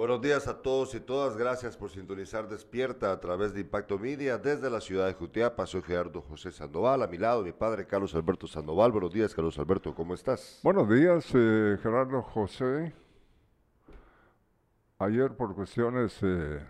Buenos días a todos y todas. Gracias por sintonizar Despierta a través de Impacto Media desde la ciudad de Jutiapa. Soy Gerardo José Sandoval. A mi lado, mi padre Carlos Alberto Sandoval. Buenos días, Carlos Alberto. ¿Cómo estás? Buenos días, eh, Gerardo José. Ayer por cuestiones eh,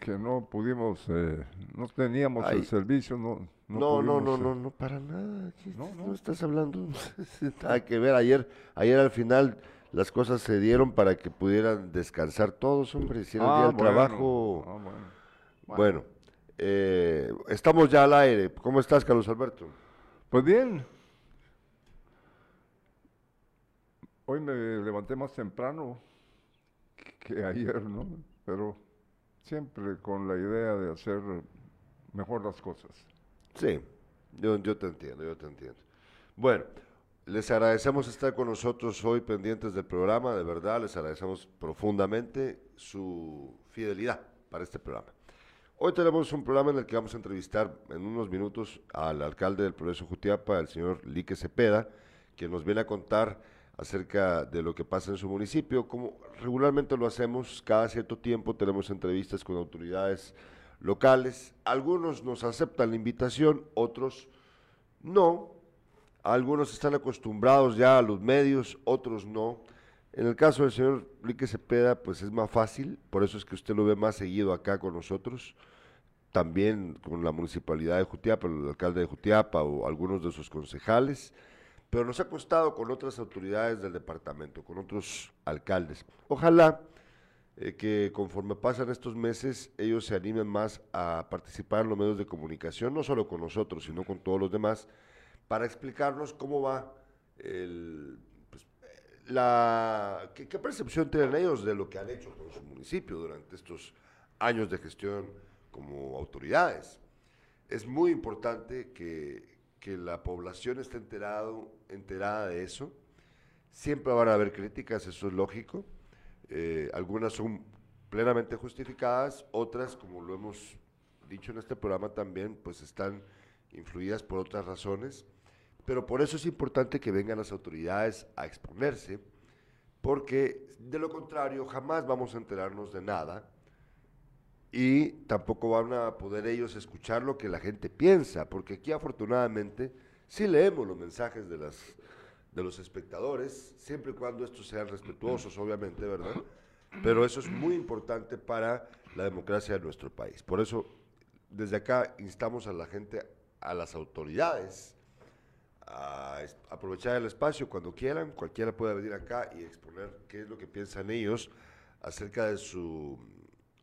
que no pudimos, eh, no teníamos el servicio, no. No, no, no, no, no, para nada. No, no. estás hablando. Nada que ver. Ayer, ayer al final las cosas se dieron para que pudieran descansar todos, hombre, hicieron ah, el trabajo. Ah, bueno, eh, estamos ya al aire. ¿Cómo estás, Carlos Alberto? Pues bien. Hoy me levanté más temprano que ayer, ¿no? Pero siempre con la idea de hacer mejor las cosas. Sí, yo, yo te entiendo, yo te entiendo. Bueno, les agradecemos estar con nosotros hoy pendientes del programa, de verdad, les agradecemos profundamente su fidelidad para este programa. Hoy tenemos un programa en el que vamos a entrevistar en unos minutos al alcalde del Progreso Jutiapa, el señor Lique Cepeda, que nos viene a contar acerca de lo que pasa en su municipio. Como regularmente lo hacemos, cada cierto tiempo tenemos entrevistas con autoridades locales. Algunos nos aceptan la invitación, otros no, algunos están acostumbrados ya a los medios, otros no. En el caso del señor Enrique Cepeda, pues es más fácil, por eso es que usted lo ve más seguido acá con nosotros, también con la municipalidad de Jutiapa, el alcalde de Jutiapa o algunos de sus concejales, pero nos ha costado con otras autoridades del departamento, con otros alcaldes. Ojalá eh, que conforme pasan estos meses ellos se animen más a participar en los medios de comunicación, no solo con nosotros, sino con todos los demás, para explicarnos cómo va el, pues, la, ¿qué, percepción tienen ellos de lo que han hecho con su municipio durante estos años de gestión como autoridades. Es muy importante que, que la población esté enterado, enterada de eso. Siempre van a haber críticas, eso es lógico. Eh, algunas son plenamente justificadas, otras, como lo hemos dicho en este programa también, pues están influidas por otras razones. Pero por eso es importante que vengan las autoridades a exponerse, porque de lo contrario jamás vamos a enterarnos de nada y tampoco van a poder ellos escuchar lo que la gente piensa, porque aquí afortunadamente sí leemos los mensajes de, las, de los espectadores, siempre y cuando estos sean respetuosos, obviamente, ¿verdad? Pero eso es muy importante para la democracia de nuestro país. Por eso, desde acá instamos a la gente, a las autoridades, aprovechar el espacio cuando quieran. Cualquiera puede venir acá y exponer qué es lo que piensan ellos acerca de su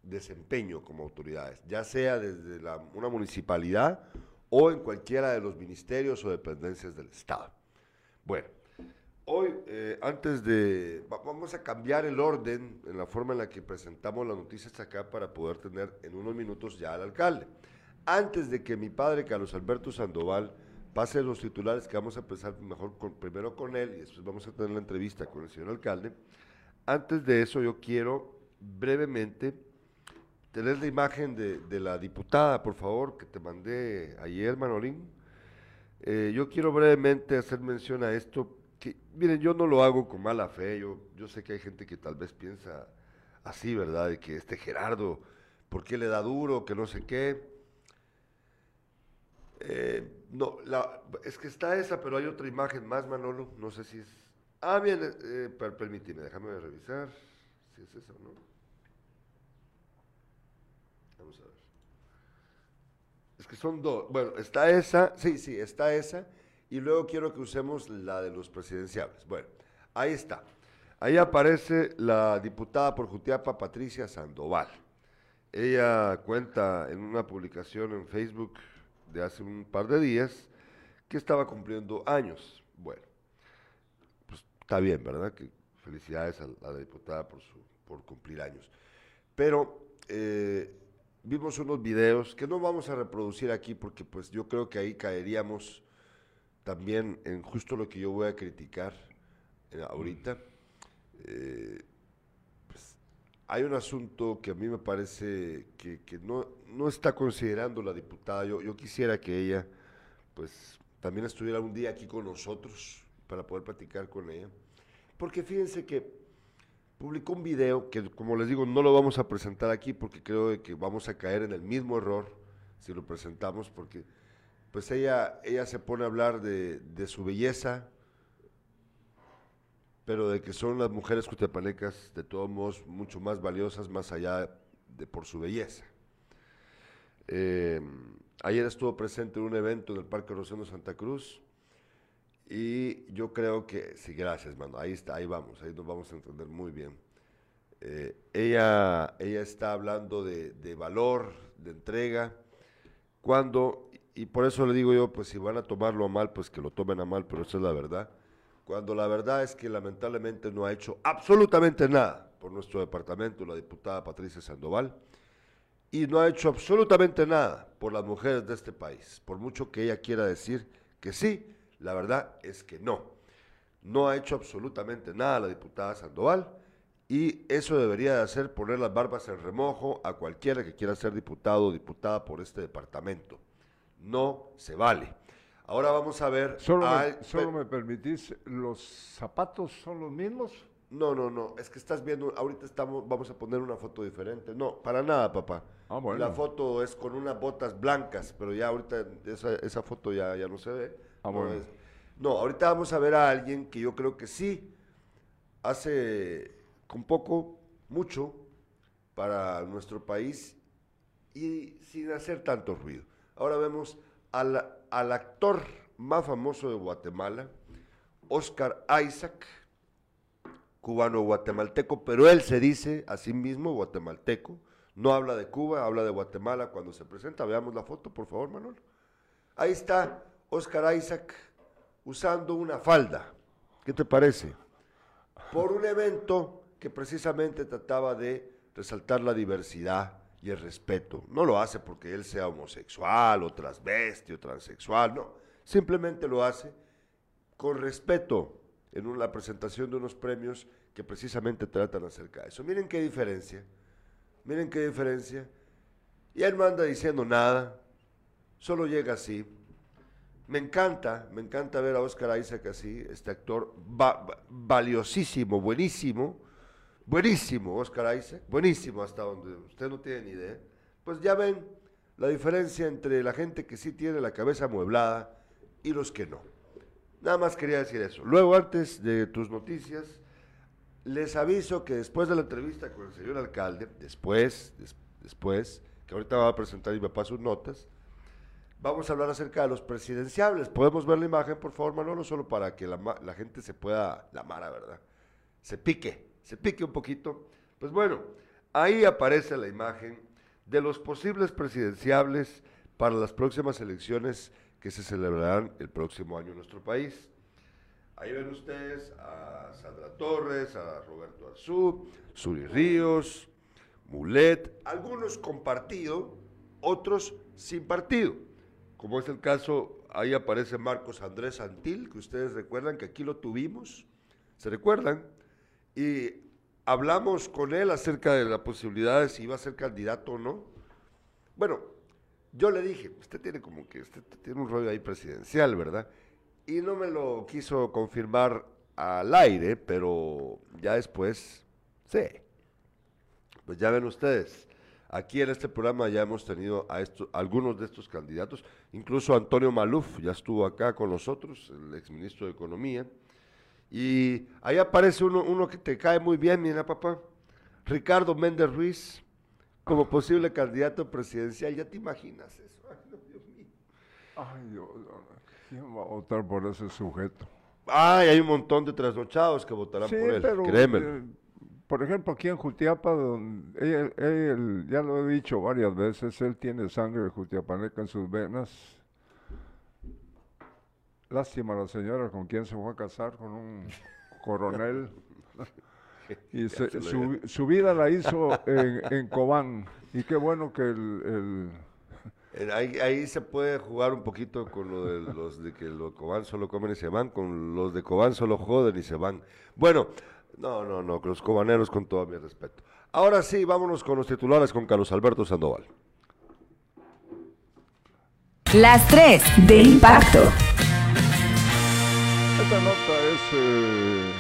desempeño como autoridades, ya sea desde una municipalidad o en cualquiera de los ministerios o dependencias del Estado. Bueno, hoy, eh, antes de, vamos a cambiar el orden en la forma en la que presentamos las noticias acá para poder tener en unos minutos ya al alcalde. Antes de que mi padre, Carlos Alberto Sandoval, pase los titulares que vamos a empezar mejor con, primero con él y después vamos a tener la entrevista con el señor alcalde. Antes de eso yo quiero brevemente tener la imagen de, la diputada, por favor, que te mandé ayer, Manolín. Eh, yo quiero brevemente hacer mención a esto, que miren, yo no lo hago con mala fe, yo, yo sé que hay gente que tal vez piensa así, ¿verdad? De que este Gerardo, ¿por qué le da duro? Que no sé qué. Eh, no, la, es que está esa, pero hay otra imagen más, Manolo. No sé si es. Ah, bien, eh, permíteme, déjame revisar si es esa o no. Vamos a ver. Es que son dos. Bueno, está esa, sí, sí, está esa. Y luego quiero que usemos la de los presidenciables. Bueno, ahí está. Ahí aparece la diputada por Jutiapa, Patricia Sandoval. Ella cuenta en una publicación en Facebook de hace un par de días que estaba cumpliendo años. Bueno, pues está bien, ¿verdad? Que felicidades a la diputada por, su, por cumplir años. Pero eh, vimos unos videos que no vamos a reproducir aquí porque pues yo creo que ahí caeríamos también en justo lo que yo voy a criticar eh, ahorita. Eh, hay un asunto que a mí me parece que, no, no, está considerando la diputada. Yo, yo quisiera que ella, pues, también estuviera un día aquí con nosotros para poder platicar con ella. Porque fíjense que, publicó un video que, como les digo, no lo vamos a presentar aquí porque creo que vamos a caer en el mismo error si lo presentamos, porque pues ella, ella se pone a hablar de, de su belleza, pero de que son las mujeres cutepanecas de todos modos mucho más valiosas más allá de por su belleza. Eh, ayer estuvo presente en un evento en el Parque Rosendo Santa Cruz y yo creo que, sí, gracias, mano, ahí está, ahí vamos, ahí nos vamos a entender muy bien. Eh, ella, ella está hablando de, de valor, de entrega, cuando, y por eso le digo yo, pues si van a tomarlo a mal, pues que lo tomen a mal, pero eso es la verdad. Cuando la verdad es que lamentablemente no ha hecho absolutamente nada por nuestro departamento, la diputada Patricia Sandoval, y no ha hecho absolutamente nada por las mujeres de este país. Por mucho que ella quiera decir que sí, la verdad es que no. No ha hecho absolutamente nada la diputada Sandoval y eso debería de hacer poner las barbas en remojo a cualquiera que quiera ser diputado o diputada por este departamento. No se vale. Ahora vamos a ver... Solo, al- me, solo me permitís, ¿los zapatos son los mismos? No, no, no, es que estás viendo, ahorita estamos, vamos a poner una foto diferente. No, para nada, papá. Ah, bueno. La foto es con unas botas blancas, pero ya ahorita esa, esa foto ya, ya no se ve. Ah, no, bueno. es- no, ahorita vamos a ver a alguien que yo creo que sí hace con poco, mucho para nuestro país y sin hacer tanto ruido. Ahora vemos al, al actor más famoso de Guatemala, Oscar Isaac, cubano-guatemalteco, pero él se dice a sí mismo guatemalteco, no habla de Cuba, habla de Guatemala cuando se presenta. Veamos la foto, por favor, Manuel. Ahí está Oscar Isaac usando una falda. ¿Qué te parece? Por un evento que precisamente trataba de resaltar la diversidad y el respeto. No lo hace porque él sea homosexual o transvesti o transexual, no. Simplemente lo hace con respeto en una presentación de unos premios que precisamente tratan acerca de eso. Miren qué diferencia, miren qué diferencia. Y él no anda diciendo nada, solo llega así. Me encanta, me encanta ver a Oscar Isaac así, este actor va- va- valiosísimo, buenísimo, buenísimo Oscar Isaac, buenísimo hasta donde usted no tiene ni idea. Pues ya ven la diferencia entre la gente que sí tiene la cabeza amueblada y los que no. Nada más quería decir eso. Luego, antes de tus noticias, les aviso que después de la entrevista con el señor alcalde, después, des- después, que ahorita va a presentar me pasa sus notas, vamos a hablar acerca de los presidenciables. ¿Podemos ver la imagen, por favor, Manolo? Solo para que la, la gente se pueda, la mara, ¿verdad? Se pique, se pique un poquito. Pues bueno, ahí aparece la imagen de los posibles presidenciables para las próximas elecciones que se celebrarán el próximo año en nuestro país. Ahí ven ustedes a Sandra Torres, a Roberto Arzú, Suri Ríos, Mulet, algunos con partido, otros sin partido. Como es el caso, ahí aparece Marcos Andrés Antil, que ustedes recuerdan que aquí lo tuvimos, ¿se recuerdan? Y hablamos con él acerca de la posibilidad de si iba a ser candidato o no. Bueno, yo le dije, usted tiene como que, usted tiene un rollo ahí presidencial, ¿verdad? Y no me lo quiso confirmar al aire, pero ya después, sí. Pues ya ven ustedes, aquí en este programa ya hemos tenido a algunos de estos candidatos, incluso Antonio Maluf ya estuvo acá con nosotros, el exministro de Economía, y ahí aparece uno, uno que te cae muy bien, mira papá, Ricardo Méndez Ruiz, como posible candidato presidencial, ya te imaginas eso. Ay, no, Dios mío. Ay, Dios, ¿quién va a votar por ese sujeto? Ay, hay un montón de trasnochados que votarán Sí, por él, pero, créemelo. eh, por ejemplo, aquí en Jutiapa, donde él, él, ya lo he dicho varias veces, él tiene sangre jutiapaneca en sus venas. Lástima la señora con quien se fue a casar, con un coronel. Y se- su, su vida la hizo en, en Cobán. Y qué bueno que el, el- Ahí, ahí se puede jugar un poquito con lo de los de que los de Cobán solo comen y se van, con los de Cobán solo joden y se van. Bueno, no, no, no, los cobaneros con todo mi respeto. Ahora sí, vámonos con los titulares con Carlos Alberto Sandoval. Las 3 de impacto. Esta nota es eh,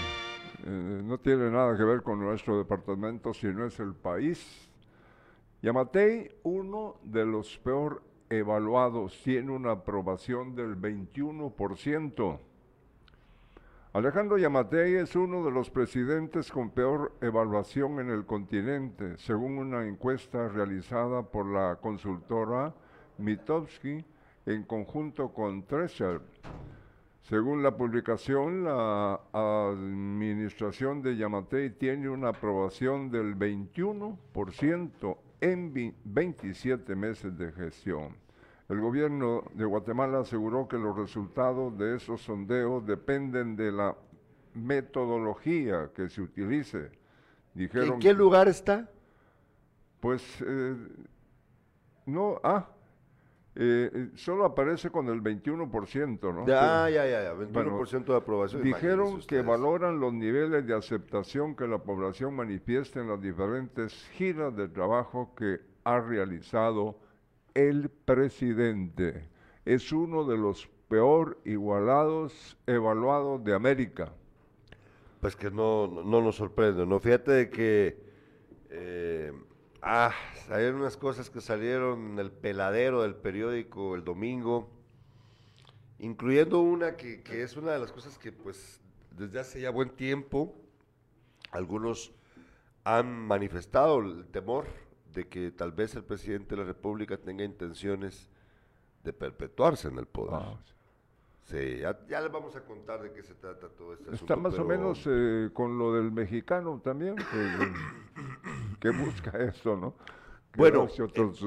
eh, no tiene nada que ver con nuestro departamento, sino es el país. Yamatei, uno de los peor evaluados, tiene una aprobación del 21%. Alejandro Yamatei es uno de los presidentes con peor evaluación en el continente, según una encuesta realizada por la consultora Mitowski en conjunto con Treasure. Según la publicación, la administración de Yamatei tiene una aprobación del 21% en 27 meses de gestión. El gobierno de Guatemala aseguró que los resultados de esos sondeos dependen de la metodología que se utilice. Dijeron, ¿En qué lugar está? Pues eh, no, ah, eh, eh, solo aparece con el 21%, ¿no? Ya, ya, ya, 21% de aprobación. Dijeron que valoran los niveles de aceptación que la población manifiesta en las diferentes giras de trabajo que ha realizado el presidente. Es uno de los peor igualados, evaluados de América. Pues que no, no nos sorprende, ¿no? Fíjate que, eh, ah, hay unas cosas que salieron en el peladero del periódico el domingo, incluyendo una que, que es una de las cosas que, pues, desde hace ya buen tiempo, algunos han manifestado el temor de que tal vez el presidente de la República tenga intenciones de perpetuarse en el poder. Ah, sí, ya, les vamos a contar de qué se trata todo este Está más o menos eh, con lo del mexicano también, que, busca eso, ¿no? bueno,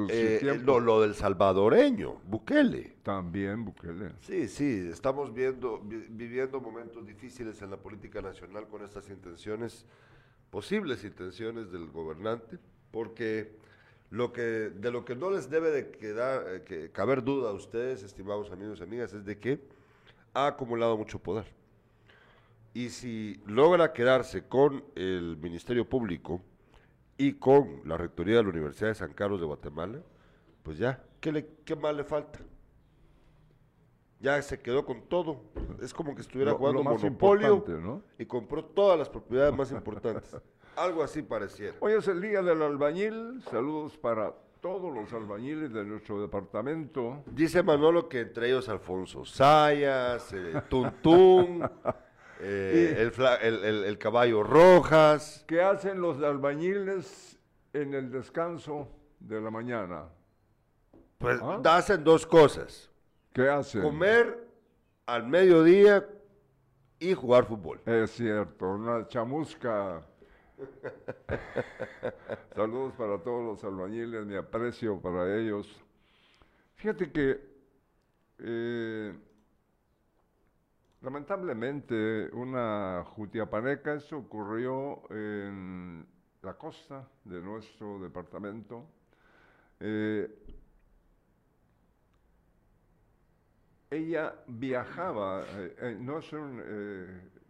eh, eh, lo, del salvadoreño, Bukele. También Bukele. Sí, sí, estamos viendo, viviendo momentos difíciles en la política nacional con estas intenciones, posibles intenciones del gobernante porque lo que, de lo que no les debe de quedar, eh, que, caber duda a ustedes, estimados amigos y amigas, es de que ha acumulado mucho poder. Y si logra quedarse con el Ministerio Público y con la Rectoría de la Universidad de San Carlos de Guatemala, pues ya, ¿qué, le, qué más le falta? Ya se quedó con todo. Es como que estuviera jugando Monopolio y compró todas las propiedades más importantes. Algo así pareciera. Hoy es el día del albañil. Saludos para todos los albañiles de nuestro departamento. Dice Manolo que entre ellos Alfonso Sayas, eh, Tuntún, eh, el, caballo Rojas. ¿Qué hacen los albañiles en el descanso de la mañana? Pues ¿Ah? hacen dos cosas. ¿Qué hacen? Comer al mediodía y jugar fútbol. Es cierto, una chamusca Saludos para todos los albañiles, mi aprecio para ellos. Fíjate que eh, lamentablemente una jutiapaneca, eso ocurrió en la costa de nuestro departamento. Eh, ella viajaba, eh, no es un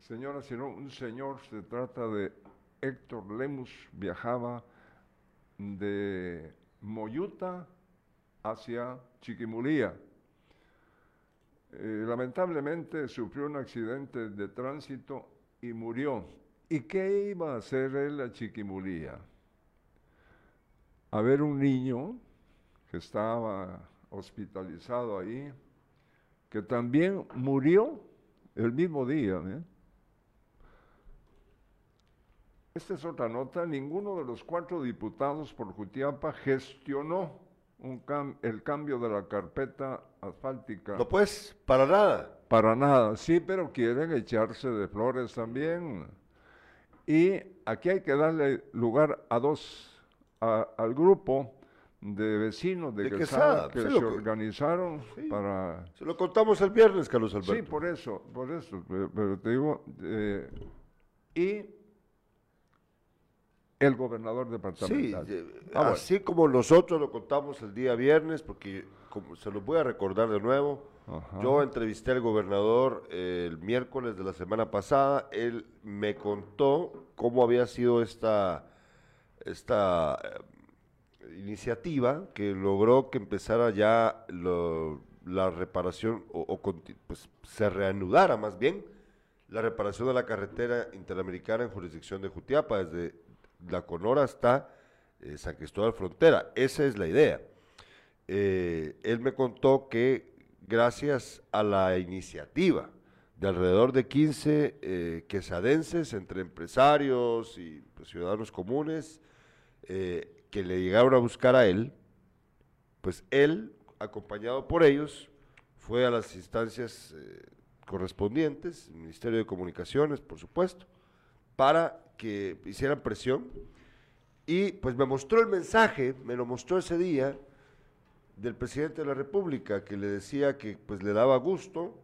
señora, sino un señor, se trata de Héctor Lemus viajaba de Moyuta hacia Chiquimulía. Eh, lamentablemente sufrió un accidente de tránsito y murió. ¿Y qué iba a hacer él a Chiquimulía? A ver un niño que estaba hospitalizado ahí, que también murió el mismo día. ¿eh? Esta es otra nota. Ninguno de los cuatro diputados por Jutiapa gestionó el cambio de la carpeta asfáltica. No, pues, para nada. Para nada, sí, pero quieren echarse de flores también. Y aquí hay que darle lugar a dos, al grupo de vecinos de, que se organizaron para... Se lo contamos el viernes, Carlos Alberto. Sí, por eso, por eso, pero, te digo, eh, y el gobernador departamental. Sí, ah, así como nosotros lo contamos el día viernes, porque como se lo voy a recordar de nuevo, yo entrevisté al gobernador el miércoles de la semana pasada, él me contó cómo había sido esta, esta eh, iniciativa que logró que empezara ya la reparación o, pues, se reanudara más bien la reparación de la carretera interamericana en jurisdicción de Jutiapa, desde la Conora hasta eh, San Cristóbal Frontera. Esa es la idea. Eh, él me contó que gracias a la iniciativa de alrededor de 15 eh, quesadenses, entre empresarios y pues, ciudadanos comunes, eh, que le llegaron a buscar a él, pues él, acompañado por ellos, fue a las instancias correspondientes, el Ministerio de Comunicaciones, por supuesto, para que hicieran presión. Y pues me mostró el mensaje, me lo mostró ese día, del presidente de la República, que le decía que pues le daba gusto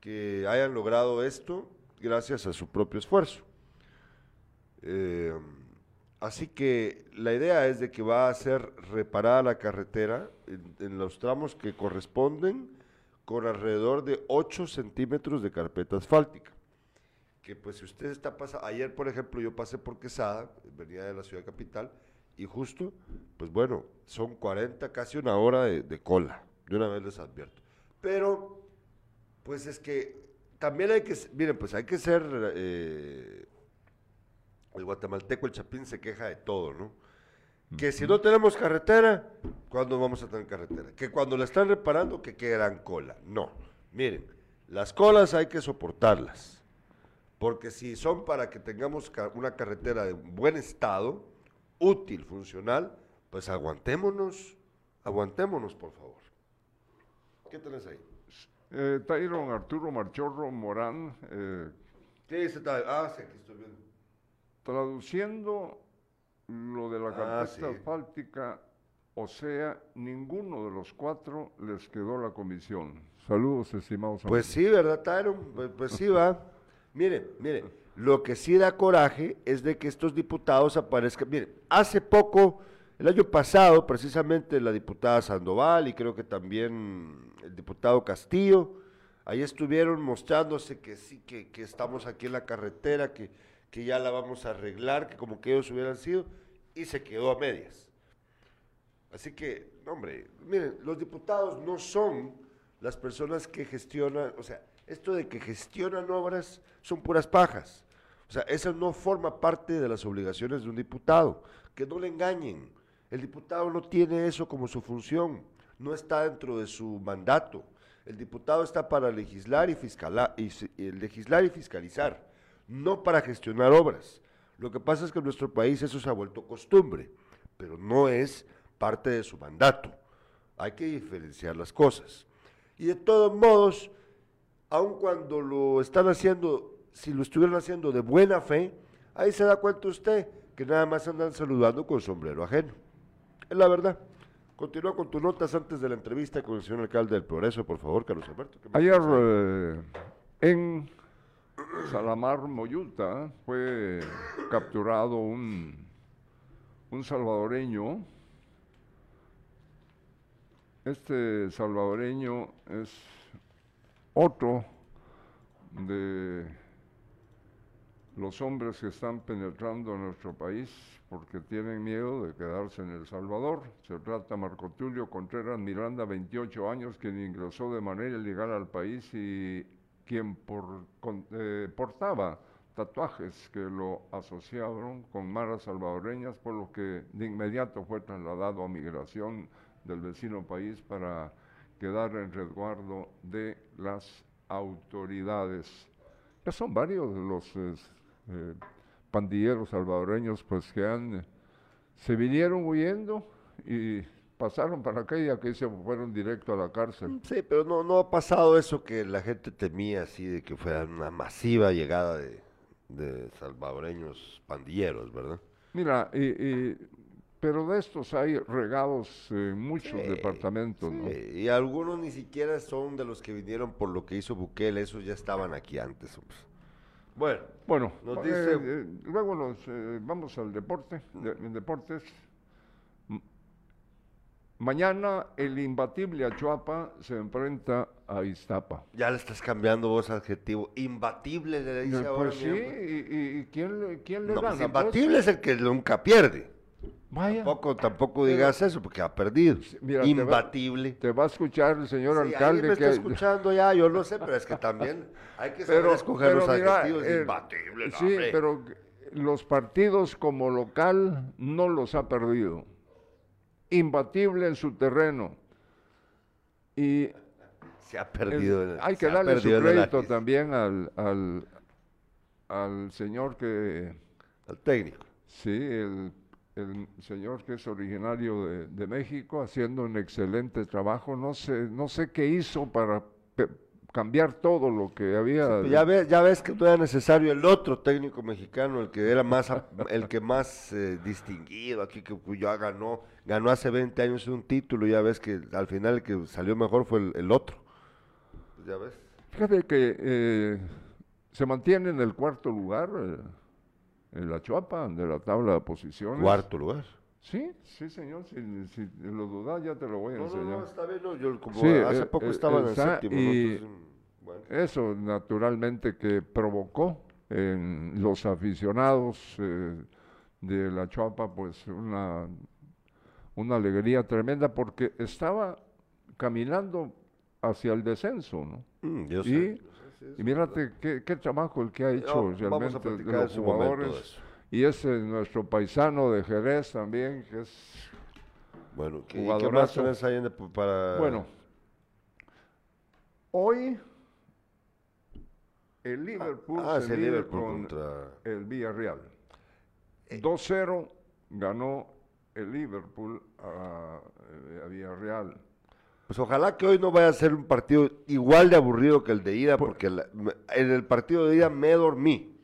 que hayan logrado esto gracias a su propio esfuerzo. Eh, así que la idea es de que va a ser reparada la carretera en, en los tramos que corresponden con alrededor de 8 centímetros de carpeta asfáltica. Que pues si usted está pasando, ayer por ejemplo yo pasé por Quesada, venía de la ciudad capital, y justo, pues bueno, son 40, casi una hora de, de cola, de una vez les advierto. Pero, pues es que también hay que, miren, pues hay que ser, eh, el guatemalteco, el chapín se queja de todo, ¿no? Que si no tenemos carretera, ¿cuándo vamos a tener carretera? Que cuando la están reparando, que quedan cola. No, miren, las colas hay que soportarlas. Porque si son para que tengamos una carretera de buen estado, útil, funcional, pues aguantémonos, aguantémonos, por favor. ¿Qué tenés ahí? Eh, Tyron Arturo Marchorro Morán, eh, ¿Qué dice? Ah, sí, aquí estoy viendo. traduciendo lo de la Ah, carpeta sí. asfáltica, o sea, ninguno de los cuatro les quedó la comisión. Saludos, estimados Pues amigos. sí, ¿verdad, Tyron? Pues, pues sí va. Mire, mire, lo que sí da coraje es de que estos diputados aparezcan. Mire, hace poco, el año pasado, precisamente la diputada Sandoval y creo que también el diputado Castillo, ahí estuvieron mostrándose que sí, que, que estamos aquí en la carretera, que, que ya la vamos a arreglar, que como que ellos hubieran sido, y se quedó a medias. Así que, hombre, miren, los diputados no son las personas que gestionan, o sea, esto de que gestionan obras son puras pajas. O sea, eso no forma parte de las obligaciones de un diputado. Que no le engañen. El diputado no tiene eso como su función. No está dentro de su mandato. El diputado está para legislar y, fiscala- y legislar y fiscalizar, no para gestionar obras. Lo que pasa es que en nuestro país eso se ha vuelto costumbre, pero no es parte de su mandato. Hay que diferenciar las cosas. Y de todos modos, aun cuando lo están haciendo, si lo estuvieran haciendo de buena fe, ahí se da cuenta usted que nada más andan saludando con sombrero ajeno. Es la verdad. Continúa con tus notas antes de la entrevista con el señor alcalde del Progreso, por favor, Carlos Alberto. ¿qué más Ayer eh, en Salamar, Moyuta, fue capturado un, un salvadoreño. Este salvadoreño es otro de los hombres que están penetrando en nuestro país porque tienen miedo de quedarse en El Salvador. Se trata de Marco Tulio Contreras Miranda, 28 años, quien ingresó de manera ilegal al país y quien eh, portaba tatuajes que lo asociaron con maras salvadoreñas, por lo que de inmediato fue trasladado a migración del vecino país para quedar en resguardo de las autoridades. Ya son varios los eh, pandilleros salvadoreños pues que han eh, se vinieron huyendo y pasaron para acá y aquí se fueron directo a la cárcel. Sí, pero no, no ha pasado eso que la gente temía así de que fuera una masiva llegada de, de salvadoreños pandilleros, ¿verdad? Mira, y, y- pero de estos hay regados en muchos Sí, departamentos, ¿no? Sí, y algunos ni siquiera son de los que vinieron por lo que hizo Bukele, esos ya estaban aquí antes. Bueno, Bueno, Nos eh, dice- eh, luego nos eh, vamos al deporte, de- deportes. Mañana el imbatible Achuapa se enfrenta a Iztapa. ya le estás cambiando vos adjetivo. Imbatible le dice Eh, ahora. pues sí, y, y- quién le, quién le No, pues gana? pues? imbatible es el que nunca pierde. Vaya. Tampoco, tampoco digas eso, porque ha perdido. mira, te va- Imbatible. Te va a escuchar el señor Sí, alcalde me está que escuchando ya, yo lo sé, pero es que también hay que saber pero, escoger pero los mira, adjetivos. eh, imbatible, no, sí, hombre. pero los partidos como local no los ha perdido. Imbatible en su terreno. Y Se ha perdido. en el- hay que darle su crédito también al, al, al señor que, Al técnico. sí, el, el señor que es originario de, de México, haciendo un excelente trabajo. No sé, no sé qué hizo para cambiar todo lo que había. Pero Ya ves, ya ves que no era necesario el otro técnico mexicano, el que era más, el que más eh, distinguido aquí, que pues, ya ganó, ganó hace 20 años un título, ya ves que al final el que salió mejor fue el, el otro. Pues ya ves. Fíjate que eh, se mantiene en el cuarto lugar eh, en la Chuapa de la tabla de posiciones. Cuarto lugar. Sí, sí, señor. Si, si lo dudas, ya te lo voy a No, no, enseñar. no, está bien, no, yo como Sí, hace eh, poco eh, estaba en el séptimo, ¿no? y- Entonces, bueno. Eso, naturalmente, que provocó en los aficionados eh, de la Chuapa, pues, una, una alegría tremenda, porque estaba caminando hacia el descenso, ¿no? Mm, yo sé, Y, yo sé, sí, y mírate qué, qué trabajo el que ha hecho No, realmente de los jugadores. Y ese es nuestro paisano de Jerez también, que es... Bueno, ¿qué, y ¿qué Jugadorazo. más tenés ahí para...? Bueno, hoy el Liverpool ah, se es el Liverpool con contra... el Villarreal. Eh. 2-0 ganó el Liverpool a, eh, a Villarreal. Pues ojalá que hoy no vaya a ser un partido igual de aburrido que el de ida, Pues porque la- en el partido de ida me dormí.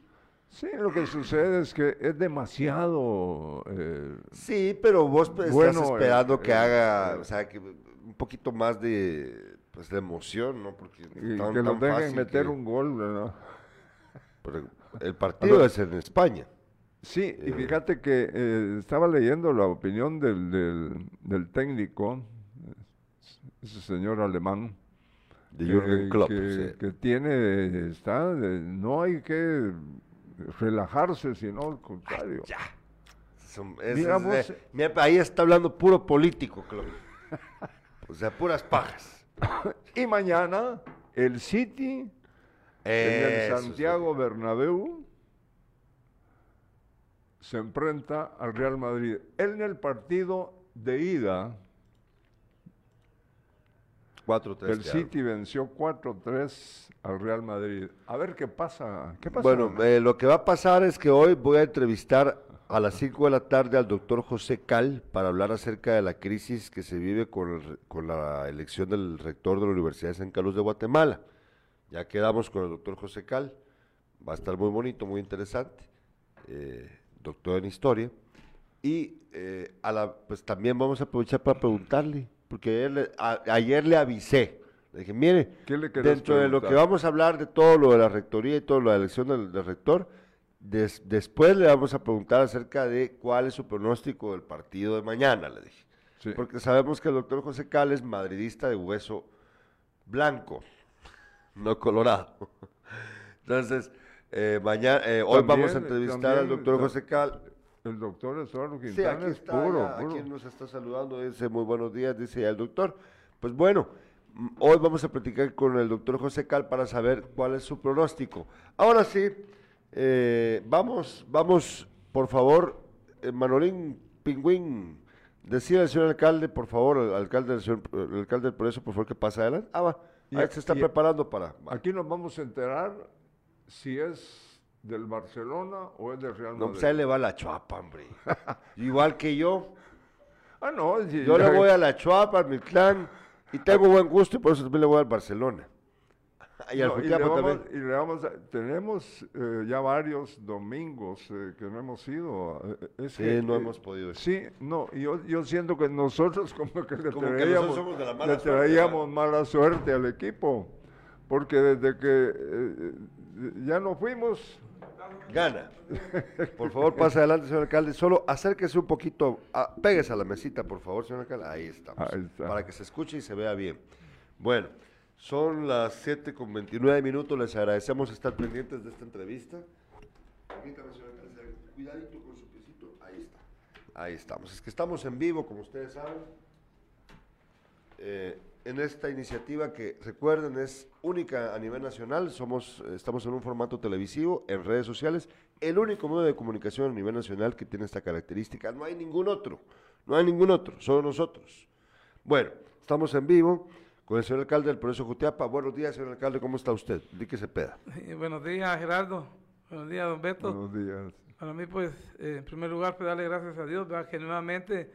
Sí, lo que sucede es que es demasiado... eh, Sí, pero vos pues, Bueno, estás esperando eh, que eh, haga, o sea, que un poquito más de, pues, de emoción, ¿no? Porque y tan- que lo dejen meter que- un gol, el partido es en España. Sí, y fíjate que eh, estaba leyendo la opinión del, del, del técnico, ese señor alemán, De Jürgen Klopp. que, sí. que tiene, está, de- no hay que relajarse, sino al contrario. Es- es- eh, mira, ahí está hablando puro político, Klopp. O sea, puras pajas. Y mañana el City en el Santiago Bernabéu se enfrenta al Real Madrid. En el partido de ida, el City venció 4-3 al Real Madrid. A ver qué pasa. ¿Qué pasa? Bueno, eh, lo que va a pasar es que hoy voy a entrevistar a las 5 de la tarde al doctor José Cal para hablar acerca de la crisis que se vive con, el re- con la elección del rector de la Universidad de San Carlos de Guatemala. Ya quedamos con el doctor José Cal, va a estar muy bonito, muy interesante, eh, doctor en historia. Y eh, a la, pues también vamos a aprovechar para preguntarle, porque ayer le, a- ayer le avisé, le dije, mire, ¿Qué le querés dentro de lo que vamos a hablar de todo lo de la rectoría y todo lo de la elección del, del rector, des- después le vamos a preguntar acerca de cuál es su pronóstico del partido de mañana, le dije. Sí. Porque sabemos que el doctor José Cal es madridista de hueso blanco, no colorado. Entonces, eh, mañana, eh, hoy También, vamos a entrevistar al doctor José Cal. El doctor Eduardo Sí, Quintana aquí es está, puro, ya, puro. aquí nos está saludando, dice muy buenos días, dice ya el doctor. Pues bueno, mm, hoy vamos a platicar con el doctor José Cal para saber cuál es su pronóstico. Ahora sí, eh, vamos, vamos, por favor, eh, Manolín Pingüín, decía al señor alcalde, por favor, al alcalde del, señor- el alcalde del Progreso, por favor, que pase adelante. Ah, va, Y- ahí se está preparando para... Aquí nos vamos a enterar si es del Barcelona o es del Real No, Madrid. pues ahí le va la chuapa, hombre. Igual que yo. Ah, no, si- Yo le voy a la Chuapa, al Mitlán, y tengo buen gusto y por eso también le voy al Barcelona. Y al No, y le vamos- también. y le vamos a- tenemos eh, ya varios domingos eh, que no hemos ido. eh, Sí, que, no hemos podido ir. Sí, no, y yo, yo siento que nosotros como que le Como traíamos, somos de la mala le suerte, traíamos mala suerte al equipo, porque desde que ya no fuimos, Gana. Por favor, pase adelante, señor alcalde. Solo acérquese un poquito, péguese a la mesita, por favor, señor alcalde. Ahí estamos. Ahí está. Para que se escuche y se vea bien. Bueno, son las 7 con 29 minutos. Les agradecemos estar pendientes de esta entrevista. Permítame, señor alcalde, cuidadito con su piecito. Ahí está. Ahí estamos. Es que estamos en vivo, como ustedes saben. Eh, en esta iniciativa que, recuerden, es única a nivel nacional. Somos, estamos en un formato televisivo, en redes sociales. El único modo de comunicación a nivel nacional que tiene esta característica. No hay ningún otro. No hay ningún otro. Solo nosotros. Bueno, estamos en vivo con el señor alcalde del Progreso Jutiapa. Buenos días, señor alcalde. ¿Cómo está usted? Di que se peda. buenos días, Gerardo. Buenos días, don Beto. Buenos días. Para mí, pues, eh, en primer lugar, pues, darle gracias a Dios, ¿verdad? que nuevamente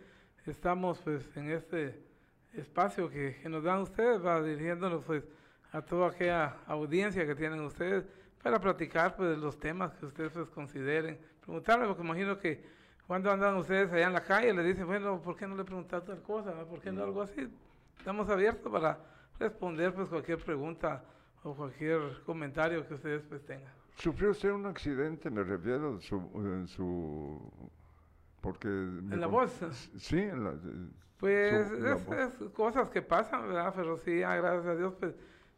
estamos, pues, en este espacio que, nos dan ustedes, ¿verdad? dirigiéndonos, pues, a toda aquella audiencia que tienen ustedes para platicar, pues, los temas que ustedes, pues, consideren. Preguntarle, porque imagino que cuando andan ustedes allá en la calle, le dicen, bueno, ¿por qué no le preguntas tal cosa? ¿Por qué no algo así? Estamos abiertos para responder, pues, cualquier pregunta o cualquier comentario que ustedes, pues, tengan. ¿Sufrió usted un accidente, me refiero, en su... En su porque... ¿En la voz? Sí, en la... Pues es, cosas que pasan, ¿verdad? Pero sí, gracias a Dios, pues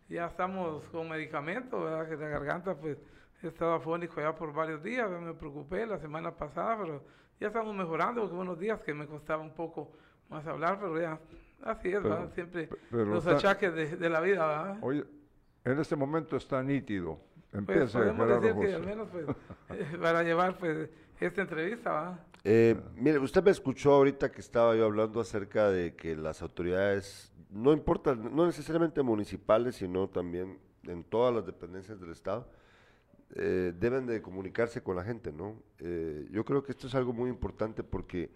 ya estamos con medicamentos, ¿verdad? Que la garganta, pues he estado afónico ya por varios días, me preocupé la semana pasada, pero ya estamos mejorando, porque unos días que me costaba un poco más hablar, pero ya, así es, ¿verdad? Siempre los achaques de, de, la vida, ¿verdad? Oye, en este momento está nítido. Pues podemos decir que al menos pues, eh, para llevar pues esta entrevista, ¿va? Eh, mire, usted me escuchó ahorita que estaba yo hablando acerca de que las autoridades, no importa, no necesariamente municipales, sino también en todas las dependencias del Estado, eh, deben de comunicarse con la gente, ¿no? yo creo que esto es algo muy importante porque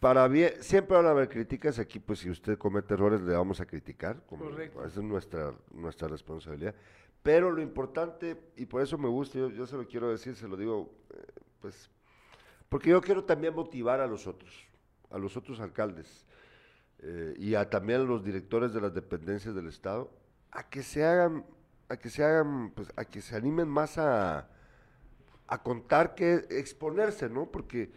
para bien, siempre van a haber críticas aquí, pues si usted comete errores le vamos a criticar, como, esa es nuestra, nuestra responsabilidad. Pero lo importante, y por eso me gusta, yo, se lo quiero decir, se lo digo, eh, pues, porque yo quiero también motivar a los otros, a los otros alcaldes eh, y a también a los directores de las dependencias del Estado, a que se hagan, a que se hagan, pues, a que se animen más a, a contar que exponerse, ¿no? Porque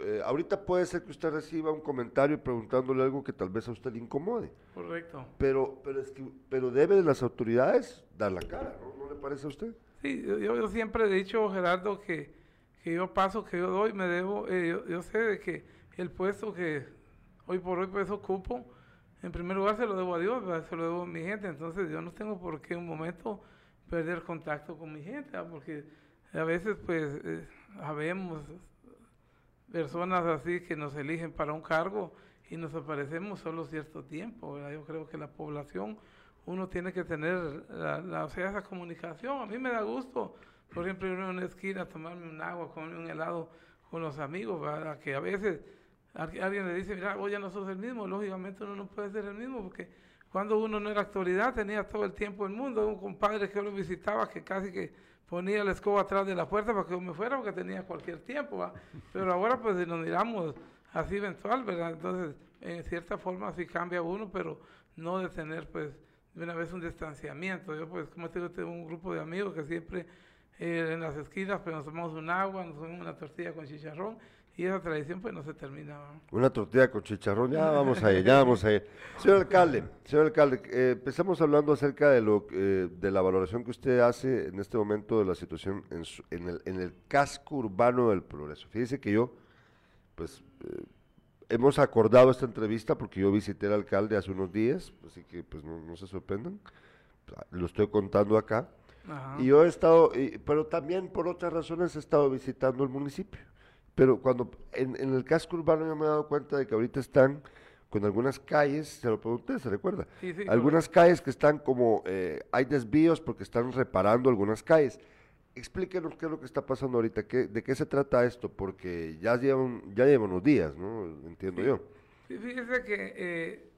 eh, ahorita puede ser que usted reciba un comentario preguntándole algo que tal vez a usted le incomode. Correcto. Pero, pero, es que, pero debe de las autoridades dar la cara, ¿no? ¿No le parece a usted? Sí, yo, yo siempre he dicho, Gerardo, que, que, yo paso, que yo doy, me debo, eh, yo, sé de que el puesto que hoy por hoy pues ocupo, en primer lugar se lo debo a Dios, se lo debo a mi gente, entonces yo no tengo por qué un momento perder contacto con mi gente, porque a veces pues eh, sabemos personas así que nos eligen para un cargo y nos aparecemos solo cierto tiempo. Yo creo que la población, uno tiene que tener la, sea, esa comunicación. A mí me da gusto, por ejemplo, ir a una esquina, tomarme un agua, comerme un helado con los amigos, ¿verdad? que a veces alguien le dice, mira, vos ya no sos el mismo, lógicamente uno no puede ser el mismo, porque cuando uno no era actualidad tenía todo el tiempo el mundo, un compadre que lo visitaba que casi que ponía la escoba atrás de la puerta para que yo me fuera porque tenía cualquier tiempo, pero ahora pues nos miramos así eventual, ¿verdad? Entonces, en cierta forma sí cambia uno, pero no de tener pues de una vez un distanciamiento. Yo pues como tengo, tengo un grupo de amigos que siempre eh, en las esquinas pues nos tomamos un agua, nos tomamos una tortilla con chicharrón y esa tradición pues no se termina. Una tortilla con chicharrón, ya vamos a ir, ya vamos a ir. Señor alcalde, señor alcalde, eh, empezamos hablando acerca de lo eh, de la valoración que usted hace en este momento de la situación en, en, el, en el casco urbano del progreso. Fíjese que yo, pues, eh, hemos acordado esta entrevista porque yo visité al alcalde hace unos días, así que pues no, se sorprendan, lo estoy contando acá. Y yo he estado, pero también por otras razones he estado visitando el municipio. Pero cuando en, el casco urbano yo me he dado cuenta de que ahorita están con algunas calles, se lo pregunté, ¿se recuerda? Sí, sí, algunas calles que están como, eh, hay desvíos porque están reparando algunas calles. Explíquenos qué es lo que está pasando ahorita, qué, de qué se trata esto, porque ya llevan, ya llevan unos días, ¿no? Entiendo yo. Sí, fíjese que, eh,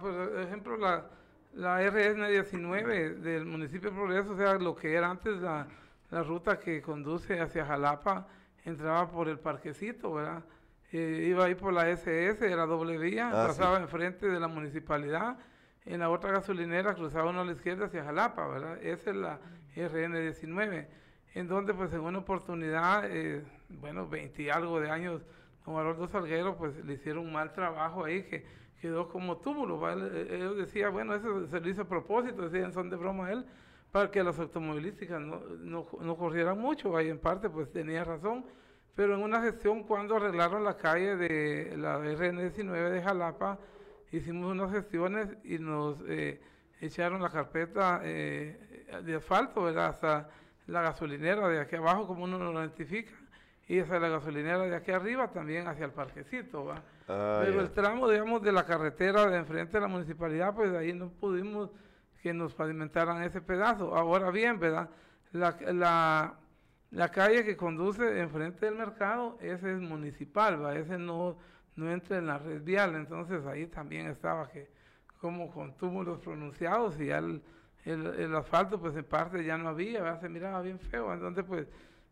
por ejemplo, la, la RN 19 del municipio de Progreso, o sea, lo que era antes la, la ruta que conduce hacia Jalapa, entraba por el parquecito, ¿verdad? Eh, iba ahí por la SS, era doble vía, ah, pasaba enfrente de la municipalidad, en la otra gasolinera cruzaba uno a la izquierda hacia Jalapa, ¿verdad? Esa es la RN19, en donde pues en una oportunidad, eh, bueno, 20 y algo de años, don Aroldo Salguero pues le hicieron un mal trabajo ahí que quedó como túmulo, ¿vale? Él decía, bueno, eso se lo hizo a propósito, decían, son de broma él, para que las automovilísticas no, no, no corrieran mucho, ahí en parte pues tenía razón, pero en una gestión cuando arreglaron la calle de la RN19 de Jalapa, hicimos unas gestiones y nos eh, echaron la carpeta eh, de asfalto, ¿verdad? Hasta la gasolinera de aquí abajo, como uno lo identifica, y hasta la gasolinera de aquí arriba también hacia el parquecito, ¿va? Ah, Pero ya. el tramo, digamos, de la carretera de enfrente de la municipalidad, pues de ahí no pudimos que nos pavimentaran ese pedazo. Ahora bien, ¿verdad? La, la, la calle que conduce enfrente del mercado, ese es municipal, ¿va? Ese no, no entra en la red vial, entonces ahí también estaba que como con túmulos pronunciados y ya el, asfalto pues en parte ya no había, ¿verdad? se miraba bien feo, entonces pues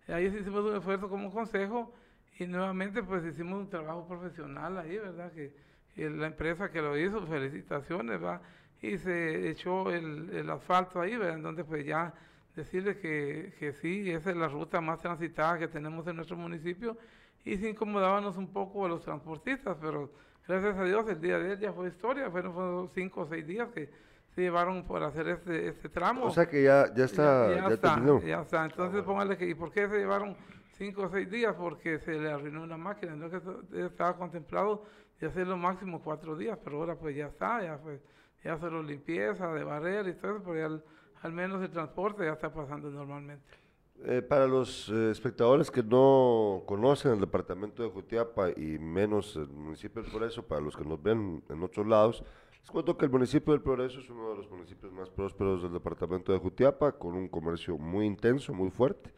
ahí hicimos un esfuerzo como consejo y nuevamente pues hicimos un trabajo profesional ahí, ¿verdad? Que, que la empresa que lo hizo, felicitaciones, ¿va? Y se echó el, el asfalto ahí, ¿verdad? Entonces pues ya decirles que, que sí, esa es la ruta más transitada que tenemos en nuestro municipio y sí incomodábamos un poco a los transportistas, pero gracias a Dios el día de ayer ya fue historia, fueron, fueron cinco o seis días que se llevaron por hacer este, este tramo. O sea que ya, ya está, ya, está, terminó. ya está. Entonces póngale que, ¿y por qué se llevaron cinco o seis días? Porque se le arruinó una máquina, no que eso- estaba contemplado de hacerlo máximo cuatro días, pero ahora pues ya está, ya pues, ya solo limpieza, de barrer y todo eso, pero al menos el transporte ya está pasando normalmente. Eh, para los eh, espectadores que no conocen el departamento de Jutiapa y menos el municipio del Progreso, para los que nos ven en otros lados, les cuento que el municipio del Progreso es uno de los municipios más prósperos del departamento de Jutiapa, con un comercio muy intenso, muy fuerte.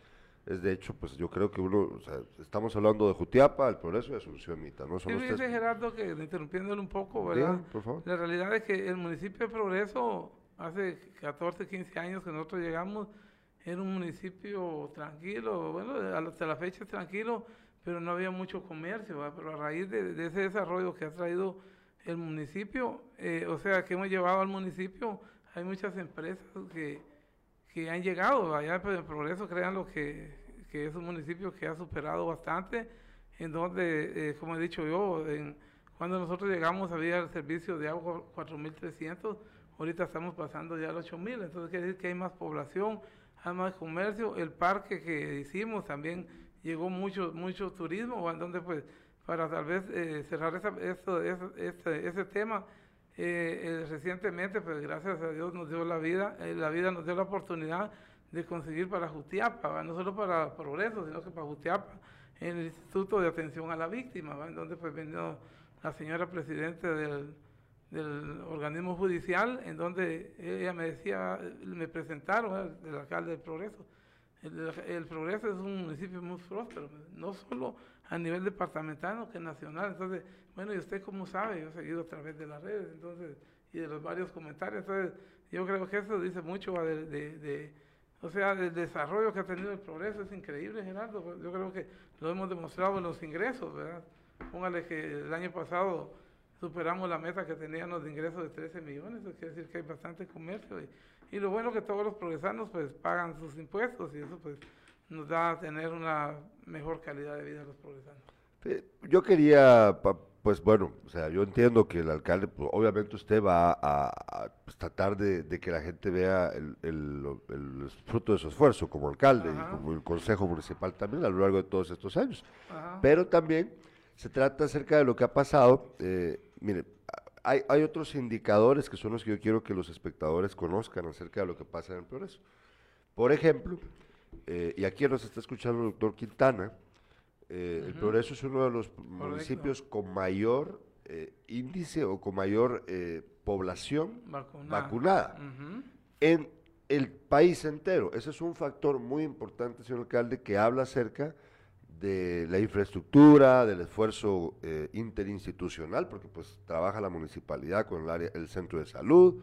Es de hecho, pues yo creo que uno, o sea, estamos hablando de Jutiapa, el Progreso y Asunción Mita, ¿no? Son tres- Gerardo que interrumpiéndole un poco, Diga, ¿verdad? por favor. La realidad es que el municipio de Progreso, hace 14, 15 años que nosotros llegamos, era un municipio tranquilo, bueno, hasta la fecha es tranquilo, pero no había mucho comercio, ¿verdad? pero a raíz de, de ese desarrollo que ha traído el municipio, eh, o sea, que hemos llevado al municipio, hay muchas empresas que, que han llegado allá pues, en Progreso, créanlo que, que es un municipio que ha superado bastante, en donde, eh, como he dicho yo, en- cuando nosotros llegamos había el servicio de agua 4.300, ahorita estamos pasando ya a los 8.000, entonces quiere decir que hay más población, hay más comercio, el parque que hicimos también llegó mucho mucho turismo, entonces pues para tal vez eh, cerrar esa, eso- este, ese tema, eh, eh, recientemente, pues gracias a Dios nos dio la vida, eh, la vida nos dio la oportunidad de conseguir para Jutiapa, no solo para Progreso, sino que para Jutiapa, en el Instituto de Atención a la Víctima, en donde pues vino la señora presidenta del, del organismo judicial, en donde ella me decía, me presentaron, el alcalde del Progreso. El, el Progreso es un municipio muy próspero, no solo a nivel departamental, que nacional. Entonces, bueno, ¿y usted cómo sabe? Yo he seguido a través de las redes, entonces, y de los varios comentarios. Entonces, yo creo que eso dice mucho de, de- de- o sea, del desarrollo que ha tenido el progreso. Es increíble, Gerardo. Yo creo que lo hemos demostrado en los ingresos, ¿verdad? Póngale que el año pasado superamos la meta que teníamos de ingresos de 13 millones, eso quiere decir que hay bastante comercio. Y, y lo bueno que todos los progresanos pues pagan sus impuestos y eso pues nos da a tener una mejor calidad de vida a los progresanos. Yo quería, pues bueno, o sea, yo entiendo que el alcalde, pues, obviamente usted va a, a, pues, tratar de, de que la gente vea el, el- el fruto de su esfuerzo como alcalde Ajá. y como el consejo municipal también a lo largo de todos estos años. Ajá. Pero también se trata acerca de lo que ha pasado. Eh, mire, hay, hay otros indicadores que son los que yo quiero que los espectadores conozcan acerca de lo que pasa en el progreso. Por ejemplo, eh, y aquí nos está escuchando el doctor Quintana, eh, el progreso es uno de los municipios con mayor eh, índice o con mayor eh, población Vacunada. en el país entero. Ese es un factor muy importante, señor alcalde, que habla acerca de la infraestructura, del esfuerzo interinstitucional, porque pues trabaja la municipalidad con el área, el centro de salud.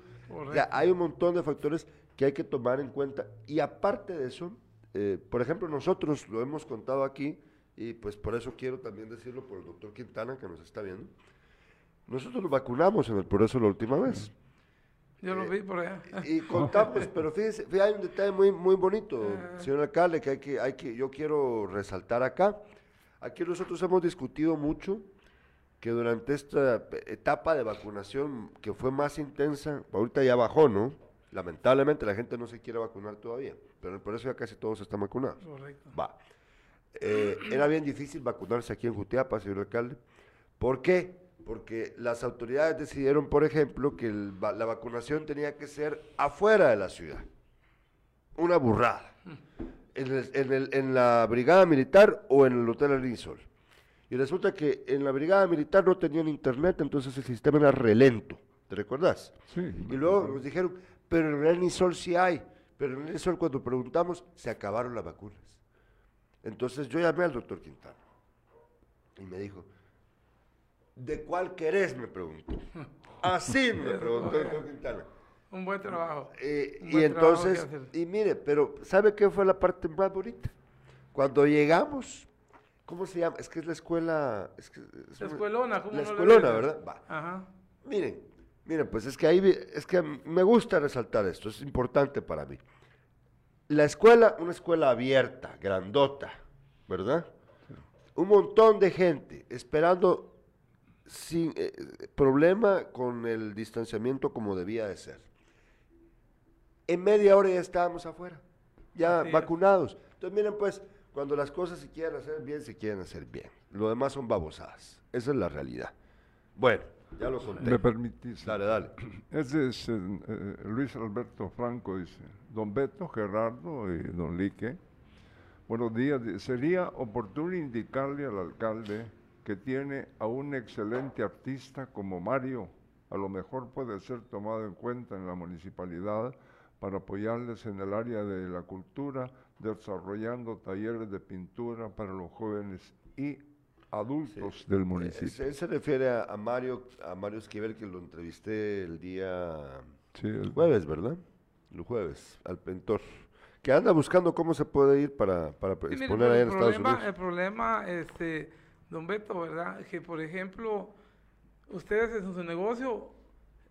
Hay un montón de factores que hay que tomar en cuenta. Y aparte de eso, eh, por ejemplo, nosotros lo hemos contado aquí, y pues por eso quiero también decirlo por el doctor Quintana que nos está viendo. Nosotros nos vacunamos en el progreso la última vez. Yo lo vi por allá. Y contamos, pero fíjese, fíjese, hay un detalle muy, muy bonito, señor alcalde, que hay que, hay que, yo quiero resaltar acá. Aquí nosotros hemos discutido mucho que durante esta etapa de vacunación que fue más intensa, ahorita ya bajó, ¿no? Lamentablemente la gente no se quiere vacunar todavía, pero por eso ya casi todos están vacunados. Correcto. Va. Eh, era bien difícil vacunarse aquí en Jutiapa, señor alcalde. ¿Por qué? Porque las autoridades decidieron, por ejemplo, que el la vacunación tenía que ser afuera de la ciudad. Una burrada. En, el- en el- en la brigada militar o en el hotel Arisol. Y resulta que en la brigada militar no tenían internet, entonces el sistema era relento. ¿Te recuerdas? Sí. Y luego nos dijeron, pero en el Anisol sí hay. Pero en el Anisol cuando preguntamos, se acabaron las vacunas. Entonces yo llamé al doctor Quintana y me dijo, ¿de cuál querés? Me preguntó. Así me preguntó el doctor Quintana. Un buen trabajo. Eh, Un y buen trabajo que entonces, hacer. y mire, pero ¿sabe qué fue la parte más bonita? Cuando llegamos, ¿cómo se llama? Es que es la escuela... Es que es La escuelona, ¿cómo La no escuelona? ¿verdad? Va. Ajá. Miren, miren, pues es que ahí, es que me gusta resaltar esto, es importante para mí. La escuela, una escuela abierta, grandota, ¿verdad? Un montón de gente esperando sin eh, problema con el distanciamiento como debía de ser. En media hora ya estábamos afuera, ya vacunados. Entonces miren pues, cuando las cosas se quieren hacer bien, se quieren hacer bien. Lo demás son babosadas. Esa es la realidad. Bueno, ya lo conté. ¿Me permitís? Dale, dale. Ese es eh, eh, Luis Alberto Franco, dice. Don Beto, Gerardo y don Lique. Buenos días. Sería oportuno indicarle al alcalde que tiene a un excelente artista como Mario. A lo mejor puede ser tomado en cuenta en la municipalidad para apoyarles en el área de la cultura, desarrollando talleres de pintura para los jóvenes y adultos del Eh, municipio. se- Él se refiere a, a Mario, a Mario Esquivel, que lo entrevisté el día Sí, el- jueves, ¿verdad? El jueves, al pintor. Que anda buscando cómo se puede ir para, para Sí, mire, exponer allá el en Estados problema, Unidos. El problema, este, don Beto, ¿verdad? Que, por ejemplo, ustedes en su negocio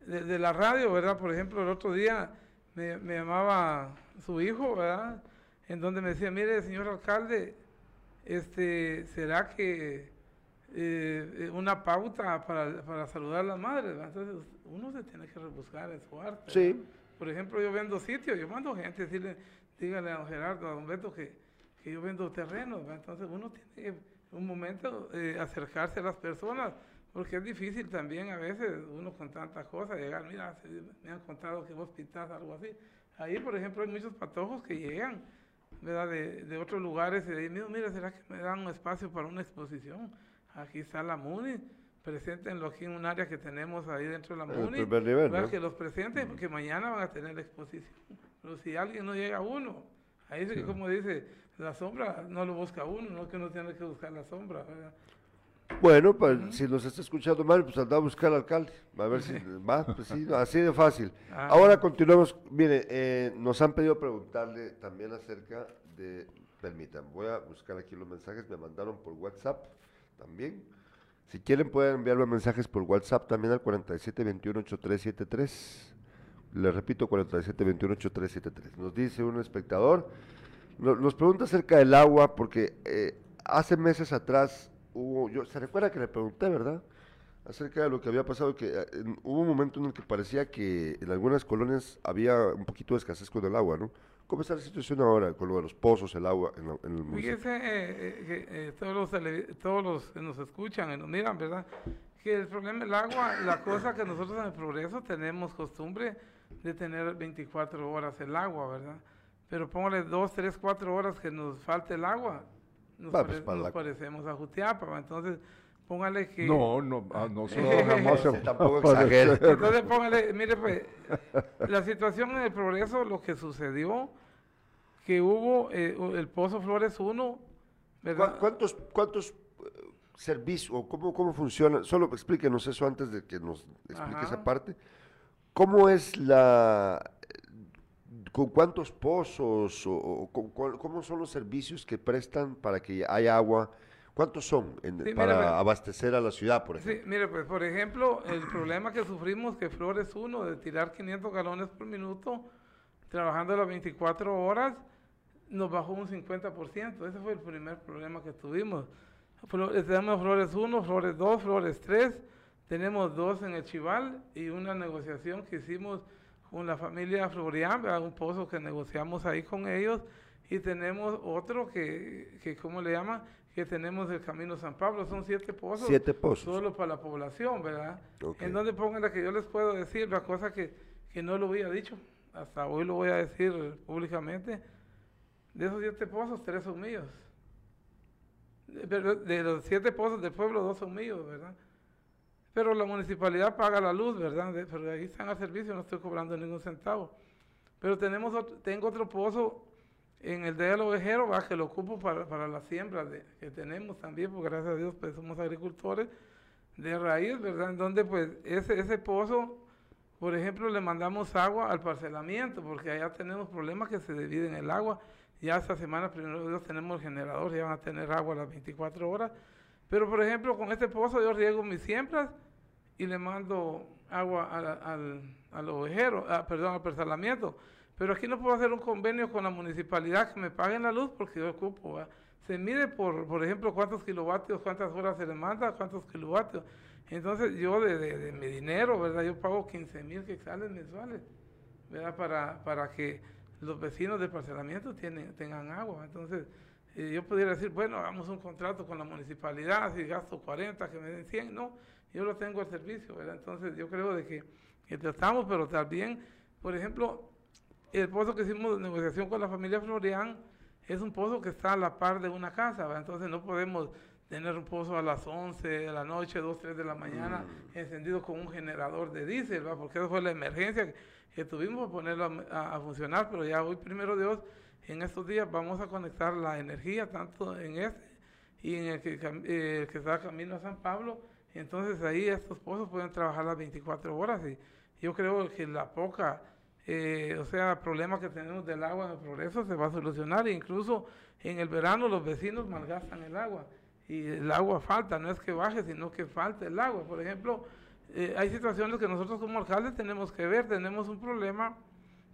de, de la radio, ¿verdad? Por ejemplo, el otro día me, me llamaba su hijo, ¿verdad? En donde me decía, mire, señor alcalde, este, ¿será que eh, eh, una pauta para, para saludar a las madres? Entonces, uno se tiene que rebuscar en su arte. Sí. ¿verdad? Por ejemplo, yo vendo sitios, yo mando gente decirle, dígale a don Gerardo, a don Beto que, que yo vendo terrenos, entonces uno tiene que un momento eh, acercarse a las personas, porque es difícil también a veces uno con tantas cosas llegar, mira, me han contado que vos pintás algo así. Ahí, por ejemplo, hay muchos patojos que llegan, ¿verdad? De, de otros lugares y dicen, mira, mira, ¿será que me dan un espacio para una exposición? Aquí está la MUNI, preséntenlo aquí en un área que tenemos ahí dentro de la el MUNI. primer nivel. Que los presenten, porque mañana van a tener la exposición. Pero si alguien no llega a uno, ahí dice que como dice, la sombra no lo busca uno, no que uno tiene que buscar la sombra, ¿verdad? Bueno, pues, si nos está escuchando mal, pues anda a buscar al alcalde. A ver si va, pues sí, así de fácil. Ah. Ahora continuamos. Mire, eh, nos han pedido preguntarle también acerca de. Permítanme, voy a buscar aquí los mensajes. Me mandaron por WhatsApp también. Si quieren, pueden enviarme mensajes por WhatsApp también al 47218373. Le repito, 47218373. Nos dice un espectador. no- Nos pregunta acerca del agua, porque eh, hace meses atrás hubo, yo, se recuerda que le pregunté, ¿verdad? Acerca de lo que había pasado, que eh, hubo un momento en el que parecía que en algunas colonias había un poquito de escasez con el agua, ¿no? ¿Cómo está la situación ahora con lo de los pozos, el agua en, la- en el municipio? Fíjese eh, eh, que eh, todos, los todos los que nos escuchan y nos miran, ¿verdad? Que el problema del agua, la cosa que nosotros en el progreso tenemos costumbre de tener 24 horas el agua, ¿verdad? Pero póngale 2, 3, 4 horas que nos falte el agua, nos, Va, pues, pare- para nos la- parecemos a Jutiapa, ¿va? entonces póngale que... No, no, a nosotros jamás se Sí, tampoco a exagere. Entonces póngale, mire pues, la situación en el progreso, lo que sucedió, que hubo eh, el Pozo Flores 1, ¿verdad? ¿Cuá- ¿Cuántos, cuántos eh, servicios o cómo, cómo funciona? Solo explíquenos eso antes de que nos explique esa Ajá. parte. ¿Cómo es la... ¿Con cuántos pozos o, o con cómo son los servicios que prestan para que haya agua? ¿Cuántos son en- Sí, para abastecer a la ciudad, por Sí, ejemplo? mire, pues por ejemplo, el problema que sufrimos que Flores 1 de tirar 500 galones por minuto, trabajando las 24 horas, nos bajó un 50%. Ese fue el primer problema que tuvimos. Flo- eh, Tenemos Flores 1, Flores 2, Flores 3, tenemos dos en el Chival y una negociación que hicimos con la familia Florian, un pozo que negociamos ahí con ellos y tenemos otro que, que ¿cómo le llama? Que tenemos el Camino San Pablo, son siete pozos. Siete pozos. Solo para la población, ¿verdad? En donde pónganle que yo les puedo decir la cosa que, que no lo había dicho, hasta hoy lo voy a decir públicamente. De esos siete pozos, tres son míos. De, pero de los siete pozos del pueblo, dos son míos, ¿verdad? Pero la municipalidad paga la luz, ¿verdad? De- pero ahí están al servicio, no estoy cobrando ningún centavo. Pero tenemos otro- tengo otro pozo en el de los ovejeros, que lo ocupo para, para la siembra de- que tenemos también, porque gracias a Dios pues somos agricultores de raíz, ¿verdad? En donde pues ese, ese pozo, por ejemplo, le mandamos agua al parcelamiento, porque allá tenemos problemas que se dividen el agua. Ya esta semana, primero Dios, tenemos el generador, ya van a tener agua a las 24 horas. Pero, por ejemplo, con este pozo yo riego mis siembras y le mando agua a la- al, al ovejero, ah, perdón, al parcelamiento. Pero aquí no puedo hacer un convenio con la municipalidad que me paguen la luz porque yo ocupo. ¿va? Se mide por, por ejemplo, cuántos kilovatios, cuántas horas se le manda, cuántos kilovatios. Entonces yo de, de- de mi dinero, ¿verdad? Yo pago 15 mil quetzales mensuales, ¿verdad? Para, para que los vecinos del parcelamiento tienen, tengan agua. Entonces eh, yo pudiera decir, bueno, hagamos un contrato con la municipalidad, si gasto 40, que me den 100, no, yo lo tengo al servicio, ¿verdad? Entonces yo creo de que, que tratamos, pero también, por ejemplo, el pozo que hicimos de negociación con la familia Florian es un pozo que está a la par de una casa, ¿verdad? entonces no podemos tener un pozo a las 11 de la noche, 2, 3 de la mañana, encendido con un generador de diésel, ¿verdad? porque esa fue la emergencia que, que tuvimos para ponerlo a, funcionar, pero ya hoy, primero Dios, en estos días vamos a conectar la energía, tanto en este y en el que, eh, el que está camino a San Pablo, entonces ahí estos pozos pueden trabajar las 24 horas y yo creo que la poca eh, o sea, problema que tenemos del agua en el progreso se va a solucionar. E incluso en el verano los vecinos malgastan el agua y el agua falta, no es que baje, sino que falta el agua. Por ejemplo, eh, hay situaciones que nosotros como alcaldes tenemos que ver, tenemos un problema,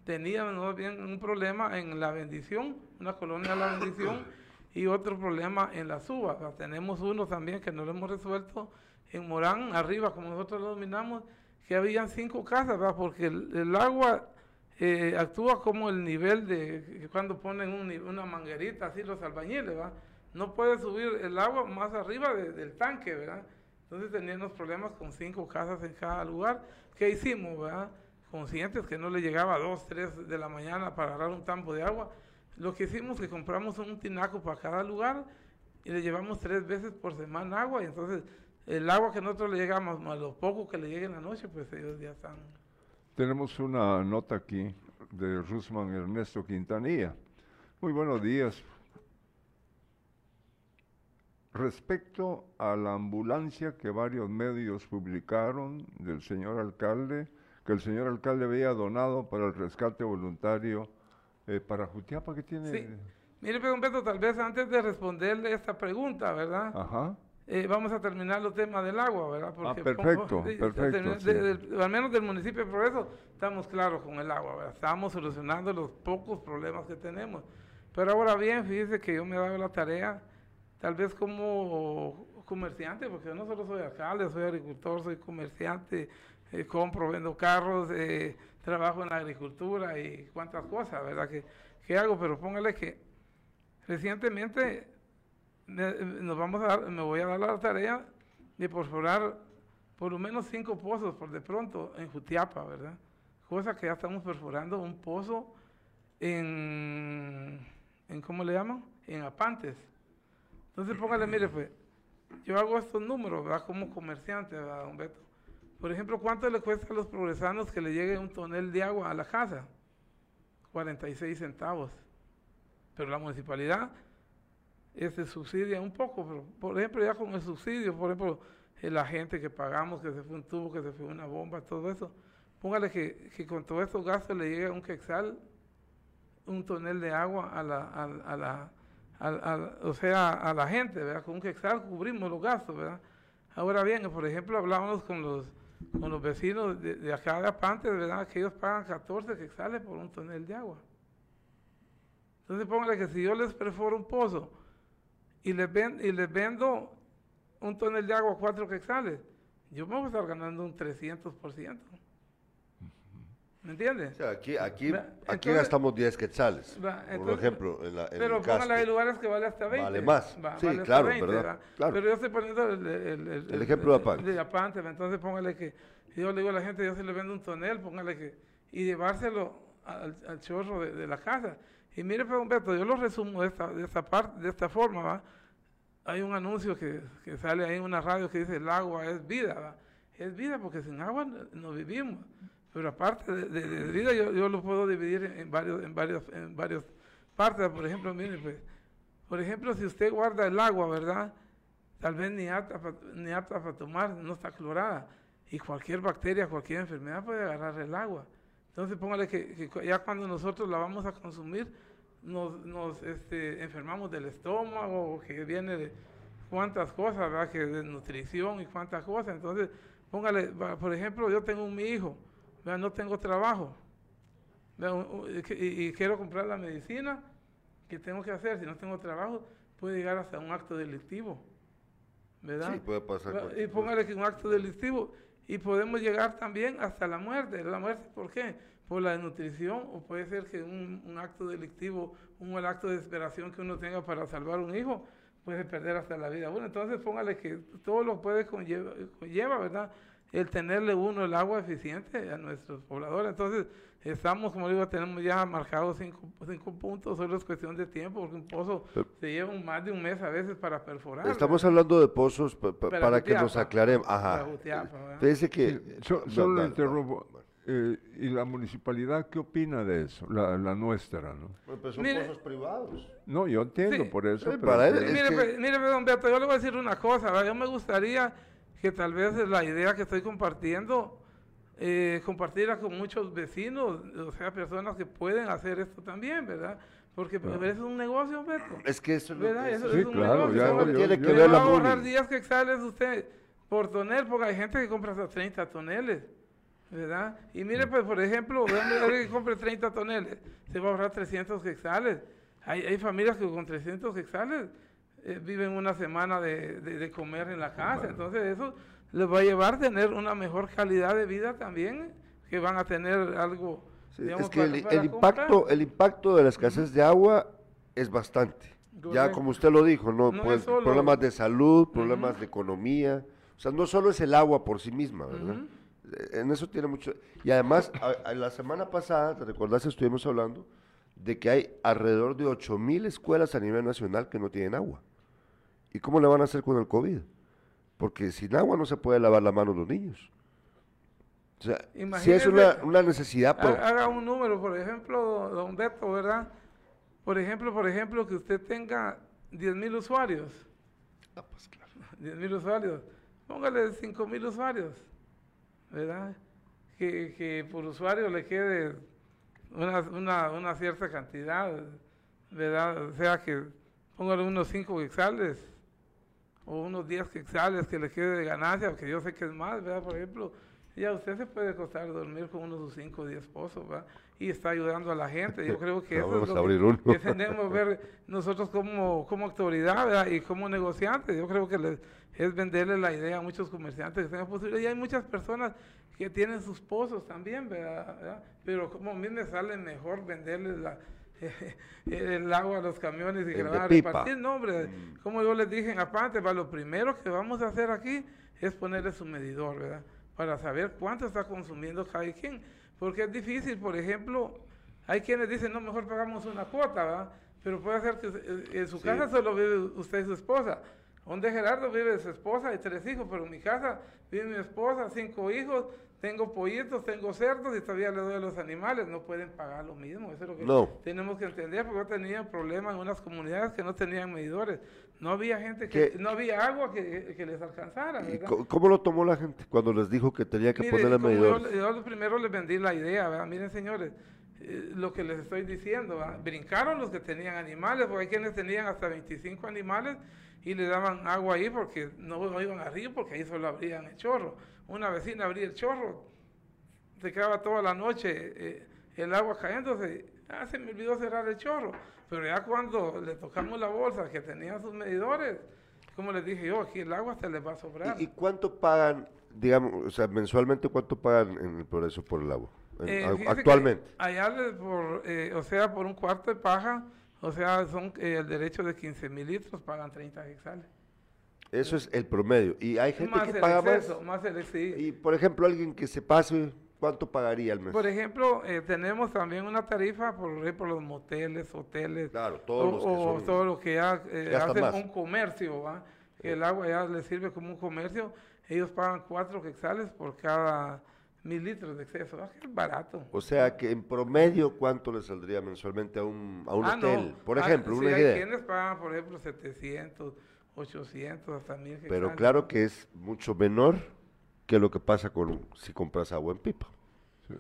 teníamos bien un problema en la bendición, una colonia de la bendición, y otro problema en la suba. O sea, tenemos uno también que no lo hemos resuelto en Morán, arriba, como nosotros lo dominamos, que habían cinco casas, ¿verdad? porque el, agua eh, actúa como el nivel de cuando ponen una manguerita, así los albañiles, ¿verdad? No puede subir el agua más arriba de- del tanque, ¿verdad? Entonces teníamos problemas con cinco casas en cada lugar. ¿Qué hicimos, verdad? Conscientes que no le llegaba a dos, tres de la mañana para agarrar un tambo de agua. Lo que hicimos que compramos un tinaco para cada lugar y le llevamos tres veces por semana agua y entonces el agua que nosotros le llegamos, más lo poco que le llegue en la noche, pues ellos ya están Tenemos una nota aquí de Rusman Ernesto Quintanilla. Muy buenos días. Respecto a la ambulancia que varios medios publicaron del señor alcalde, que el señor alcalde había donado para el rescate voluntario eh, para Jutiapa, que tiene... Sí. Mire, don Beto, tal vez antes de responderle esta pregunta, ¿verdad? Ajá. Eh, vamos a terminar los temas del agua, ¿verdad? Ah, perfecto, sí, perfecto, termina- sí. de- del- al menos del municipio de Progreso estamos claros con el agua, ¿verdad? Estamos solucionando los pocos problemas que tenemos. Pero ahora bien, fíjese que yo me he dado la tarea, tal vez como comerciante, porque yo no solo soy alcalde, soy agricultor, soy comerciante, eh, compro, vendo carros, eh, trabajo en la agricultura y cuántas cosas, ¿verdad? Que, que hago, pero póngale que recientemente me, nos vamos a me voy a dar la tarea de perforar por lo menos cinco pozos por de pronto en Jutiapa, ¿verdad? Cosa que ya estamos perforando un pozo en, en ¿cómo le llaman? En Apantes. Entonces póngale, mire, pues, yo hago estos números, ¿verdad? Como comerciante, ¿verdad, don Beto? Por ejemplo, ¿cuánto le cuesta a los progresanos que le llegue un tonel de agua a la casa? 46 centavos. Pero la municipalidad este, subsidia un poco, pero por ejemplo ya con el subsidio, por ejemplo, eh, la gente que pagamos, que se fue un tubo, que se fue una bomba, todo eso, póngale que, que con todos estos gastos le llegue un quexal, un tonel de agua a la, a, a la, al- al- o sea, a la gente, ¿verdad? Con un quexal cubrimos los gastos, ¿verdad? Ahora bien, por ejemplo, hablábamos con los, con los vecinos de, acá de Apantes, ¿verdad? Que ellos pagan 14 quexales por un tonel de agua. Entonces póngale que si yo les perforo un pozo y les, ven, y les vendo un tonel de agua a cuatro quetzales, yo me voy a estar ganando un 300%. ¿Me entiendes? O sea, aquí, aquí, aquí gastamos 10 quetzales. Por ejemplo, en la en Pero casco. en lugares que vale hasta 20. Vale más. Va, Sí, vale claro, 20, ¿verdad? Claro. Pero yo estoy poniendo el, el, el, El ejemplo de Apante. de entonces póngale que yo le digo a la gente, yo se le vendo un tonel, póngale que, y llevárselo al, al chorro de, de la casa. Y mire, pues, Humberto, yo lo resumo de esta, de esta parte, de esta forma, ¿va? Hay un anuncio que, que sale ahí en una radio que dice, el agua es vida, ¿va? Es vida porque sin agua no, vivimos. Pero aparte de, de- vida, yo, yo lo puedo dividir en, varios, en varios, en varios partes. Por ejemplo, mire, pues, por ejemplo, si usted guarda el agua, ¿verdad? Tal vez ni apta, ni apta para tomar, no está clorada. Y cualquier bacteria, cualquier enfermedad puede agarrar el agua. Entonces póngale que, que ya cuando nosotros la vamos a consumir, nos, nos este, enfermamos del estómago, que viene de cuántas cosas, ¿verdad? Que de nutrición y cuántas cosas. Entonces, póngale, por ejemplo, yo tengo un mi hijo, ¿verdad? no tengo trabajo, y y, quiero comprar la medicina, ¿qué tengo que hacer? Si no tengo trabajo, puede llegar hasta un acto delictivo, ¿verdad? Sí, puede pasar Y póngale que un acto delictivo. Y podemos llegar también hasta la muerte. ¿La muerte por qué? Por la desnutrición o puede ser que un, acto delictivo, un mal acto de desesperación que uno tenga para salvar un hijo, puede perder hasta la vida. Bueno, entonces póngale que todo lo puede conlleva, conlleva, ¿verdad? El tenerle uno el agua eficiente a nuestros pobladores. Entonces, estamos, como digo, tenemos ya marcados cinco, cinco puntos, solo es cuestión de tiempo, porque un pozo Pero- se lleva un- más de un mes a veces para perforar. Estamos ¿verdad? hablando de pozos pa- pa- Para que nos aclaremos. Ajá. Fíjese que... Sí, so- No, solo dale, interrumpo. Eh, ¿Y la municipalidad qué opina de eso? La, la nuestra, ¿no? Bueno, pues son Mire- pozos privados. No, yo entiendo Sí. por eso. Sí, pero para él es mire, que- pues, mire, pues, don Beto, yo le voy a decir una cosa, ¿verdad? yo me gustaría que tal vez la idea que estoy compartiendo, eh, compartirla con muchos vecinos, o sea, personas que pueden hacer esto también, ¿verdad? Porque eso es un negocio, Beto. Es que eso es lo ¿Verdad? que... Eso Sí, es un claro, negocio. ya, yo- tiene yo- que ver va la a ahorrar muni. 10 quetzales usted por tonel, porque hay gente que compra hasta 30 toneles, ¿verdad? Y Mm. mire, pues, por ejemplo, alguien que compre 30 toneles, se va a ahorrar 300 quetzales. Hay, hay familias que con 300 quetzales eh, viven una semana de, de- de comer en la casa, entonces eso les va a llevar a tener una mejor calidad de vida también, que van a tener algo, Sí, digamos, es que para- el, para el comprar. impacto, el impacto de la escasez de agua es bastante. Ya como usted lo dijo, ¿no? No Pues, solo- problemas de salud, problemas de economía. O sea, no solo es el agua por sí misma, ¿verdad? Eh, En eso tiene mucho... Y además, a- a la semana pasada, ¿te recordás? Estuvimos hablando de que hay alrededor de 8 mil escuelas a nivel nacional que no tienen agua. ¿Y cómo le van a hacer con el COVID? Porque sin agua no se puede lavar la mano los niños. O sea, si es una, una necesidad... pero- Ha- Haga un número, por ejemplo, don Beto, ¿verdad? Por ejemplo, por ejemplo, que usted tenga 10 mil usuarios. Ah, pues, claro. 10 mil usuarios. Póngale 5 mil usuarios, ¿verdad? Que, que por usuario le quede una, una, una cierta cantidad, ¿verdad? O sea, que póngale unos 5 quexales o unos 10 quexales que le quede de ganancia, que yo sé que es más, ¿verdad? Por ejemplo, ya usted se puede costar dormir con unos sus 5 o 10 pozos, ¿verdad? Y está ayudando a la gente. Yo creo que eso es lo que, que tenemos que ver nosotros como, como autoridad ¿verdad? y como negociantes. Yo creo que les- es venderle la idea a muchos comerciantes que tengan posibilidad. Y hay muchas personas que tienen sus pozos también, ¿verdad? ¿verdad? Pero como a mí me sale mejor venderles la, el agua a los camiones y que la van a. Mm. repartir. No, hombre, como yo les dije en Apante, va, lo primero que vamos a hacer aquí es ponerle su medidor, ¿verdad? Para saber cuánto está consumiendo cada quien. Porque es difícil, por ejemplo, hay quienes dicen, no, mejor pagamos una cuota, ¿verdad? Pero puede ser que eh, en su Sí. casa solo vive usted y su esposa. Donde Gerardo vive su esposa y tres hijos, pero en mi casa vive mi esposa, cinco hijos, tengo pollitos, tengo cerdos y todavía le doy a los animales. No pueden pagar lo mismo. Eso es lo que No. tenemos que entender, porque yo tenía problemas en unas comunidades que no tenían medidores. No había gente que, ¿Qué? no había agua que, que les alcanzara. ¿Y cómo lo tomó la gente cuando les dijo que tenía que Mire, ponerle como medidores? Yo, yo primero les vendí la idea, ¿verdad? Miren, señores, eh, lo que les estoy diciendo, ¿verdad? brincaron los que tenían animales, porque hay quienes tenían hasta 25 animales y le daban agua ahí porque no, no iban arriba, porque ahí solo abrían el chorro. Una vecina abría el chorro, se quedaba toda la noche eh, el agua cayéndose. Ah, se me olvidó cerrar el chorro. Pero ya cuando le tocamos la bolsa que tenían sus medidores, como les dije yo, aquí el agua se les va a sobrar. ¿Y, y cuánto pagan, digamos, o sea, mensualmente cuánto pagan en el progreso por el agua? en- Eh, a- actualmente? Allá, por, eh, o sea, por un cuarto de paja, o sea, son eh, el derecho de 15 mil litros, pagan 30 hexales. Eso es el promedio. Y hay gente más que el paga exceso, más. más el exceso. Y, por ejemplo, alguien que se pase, ¿cuánto pagaría al mes? Por ejemplo, eh, tenemos también una tarifa por, por los moteles, hoteles, Claro, todos o, los que o son- todo lo que ya, eh, Gastan hacen más. un comercio, ¿va? que el agua ya les sirve como un comercio, ellos pagan cuatro quetzales por cada mil litros de exceso, que es barato. O sea que en promedio, ¿cuánto le saldría mensualmente a un, a un Ah, no. hotel? Por Ah, ejemplo, sí, una hay idea. quienes pagan, por ejemplo, 700, 800, hasta 1000 Pero quetzales. claro que es mucho menor que lo que pasa con si compras agua en pipa.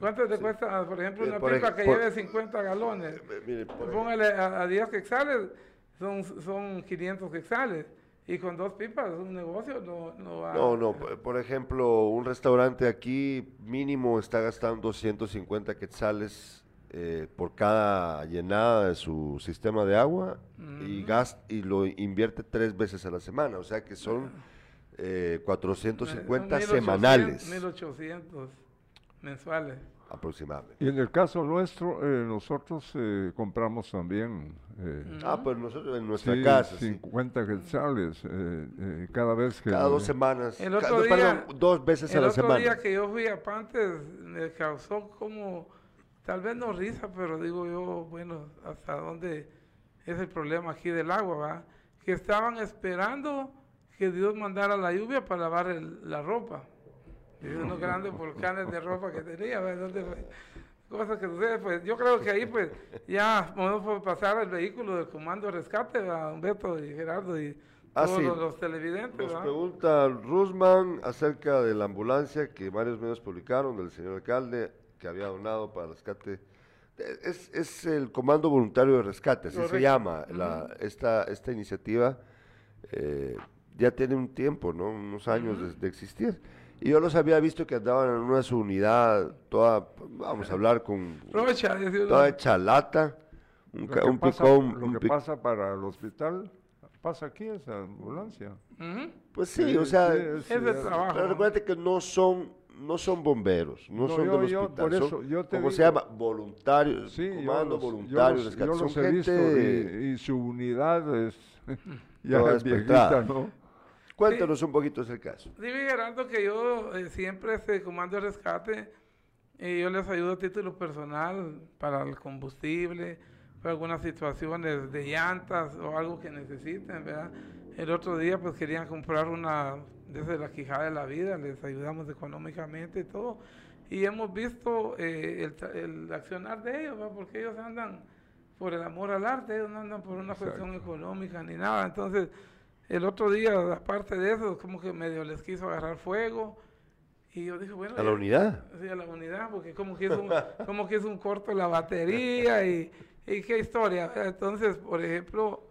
¿Cuánto te cuesta, por ejemplo, Eh, una por pipa ej- que por- lleve 50 galones? Eh, mire, por ejemplo, Póngale a, a 10 quetzales, son, son 500 quetzales. Y con dos pipas, un negocio no, no va. No, no, por- ejemplo, un restaurante aquí mínimo está gastando 150 quetzales eh, por cada llenada de su sistema de agua y, gas, y lo invierte tres veces a la semana, o sea que son eh, 450 Son 1800, semanales 1800 mensuales. Aproximadamente. Y en el caso nuestro, eh, nosotros eh, compramos también eh, Ah, pues nosotros en nuestra sí, casa, sí. 50 quetzales eh, eh, cada vez que... Cada dos semanas, El ca- otro no, día- perdón, dos veces a El la otro semana. día que yo fui a Pantes me causó como, tal vez no risa, pero digo yo, bueno, hasta dónde es el problema aquí del agua, ¿va? Que estaban esperando que Dios mandara la lluvia para lavar el- la ropa. Y unos grandes volcanes de ropa que tenía, ¿va? Entonces, pues, cosas que suceden, pues yo creo que ahí pues ya podemos pasar el vehículo del comando de rescate a Humberto y Gerardo y Ah, todos sí. los, los televidentes, Nos ¿va? pregunta Rusman acerca de la ambulancia que varios medios publicaron del señor alcalde que había donado para rescate. Es, es el Comando Voluntario de Rescate, así se Correcto. llama la, esta, esta iniciativa. eh, ya tiene un tiempo, ¿no? Unos años de, de existir. Y yo los había visto que andaban en una su unidad toda, vamos a hablar con Rocha, toda hecha lata, un, Lo que, un pasa, picón, lo un que pic- pasa para el hospital, pasa aquí esa ambulancia. Pues sí, o sea, sí, es- Es de trabajo. Pero ¿no? recuerda que no son, no son bomberos, no, No, son yo- del yo, hospital. son, eso, yo te ¿Cómo se llama? Voluntarios, Sí, yo comando los- voluntario yo de los, rescate. yo Son he visto gente- y, y su unidad es ya es viejita. Cuéntanos un poquito ese caso. Dime, Gerardo, que yo eh, siempre este comando de rescate, eh, yo les ayudo a título personal para el combustible, para algunas situaciones de llantas o algo que necesiten, ¿verdad? El otro día pues querían comprar una desde la quijada de la vida, les ayudamos económicamente y todo. Y hemos visto eh, el, accionar de ellos, ¿verdad? porque ellos andan por el amor al arte, ellos no andan por una cuestión económica ni nada. Entonces, el otro día, aparte de eso, como que medio les quiso agarrar fuego. Y yo dije, bueno. ¿A la ya- unidad? Sí, a la unidad, porque como que es un, como que es un corto la batería y, y qué historia. Entonces, por ejemplo,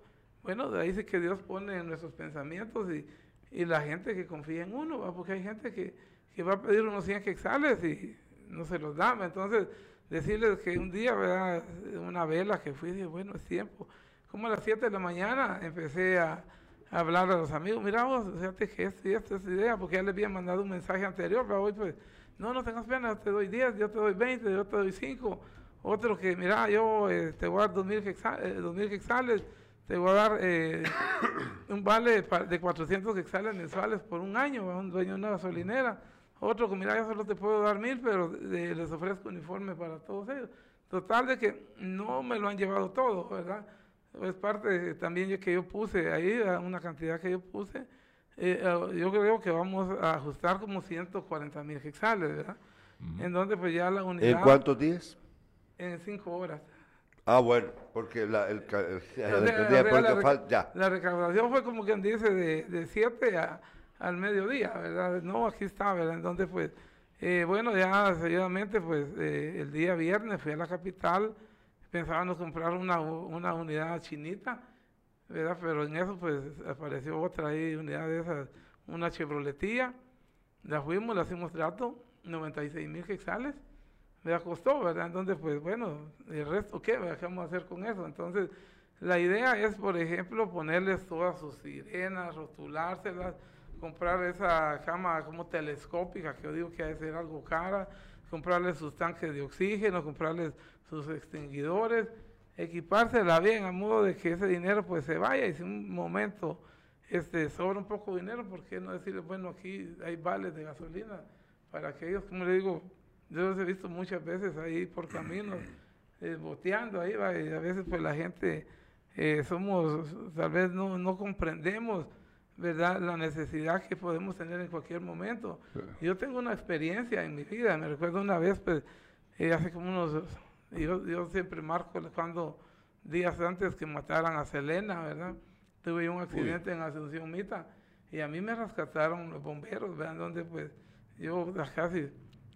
bueno, de ahí sí que Dios pone en nuestros pensamientos y, y la gente que confía en uno, ¿va? porque hay gente que, que va a pedir unos 100 quetzales y no se los da. Entonces, decirles que un día, ¿verdad? Una vela que fui, dije, bueno, es tiempo. Como a las 7 de la mañana empecé a hablar a los amigos, mira vos, fíjate que esto y esto es idea, porque ya les había mandado un mensaje anterior, pero hoy pues, no, no tengas pena, te doy 10, yo te doy 20, yo te doy 5. Otro que, mira, yo eh, te voy a dar 2.000 quetzales, eh, 2.000 quetzales, te voy a dar eh, un vale de 400 quetzales mensuales por un año a un dueño de una gasolinera. Otro que, mira, yo solo te puedo dar 1.000, pero eh, les ofrezco uniforme para todos ellos. Total de que no me lo han llevado todo, ¿verdad? Es parte también yo- que yo puse ahí, una cantidad que yo puse. eh, yo creo que vamos a ajustar como 140 mil quetzales, ¿verdad? En donde pues ya la unidad... ¿En cuántos días? En cinco horas. Ah, bueno, porque la, el, el- porque la, fal- ya. la recaudación fue como quien dice de, de 7 a- al mediodía, ¿verdad? No, aquí está, ¿verdad? Entonces, pues, eh, bueno, ya seguidamente, pues, eh, el día viernes fui a la capital, pensábamos comprar una, una unidad chinita, ¿verdad? Pero en eso, pues, apareció otra ahí, unidad de esas, una Chevroletía, la fuimos, le hicimos trato, 96 mil quetzales, me costó, ¿verdad? Entonces, pues bueno, el resto, ¿qué? ¿Verdad? ¿Qué vamos a hacer con eso? Entonces, la idea es, por ejemplo, ponerles todas sus sirenas, rotulárselas comprar esa cama como telescópica, que yo digo que ha de ser algo cara, comprarles sus tanques de oxígeno, comprarles sus extinguidores, equipársela bien a modo de que ese dinero pues se vaya y si un momento este sobra un poco de dinero, ¿por qué no decirle, bueno, aquí hay vales de gasolina para que ellos, como le digo, yo los he visto muchas veces ahí por caminos, eh, boteando ahí, va, y a veces pues la gente eh, somos, tal vez no, no comprendemos, ¿verdad?, la necesidad que podemos tener en cualquier momento. Yo tengo una experiencia en mi vida, me recuerdo una vez, pues, eh, hace como unos, yo, yo siempre marco cuando días antes que mataran a Selena, ¿verdad? Tuve un accidente en Asunción Mita y a mí me rescataron los bomberos, ¿verdad? Donde pues yo casi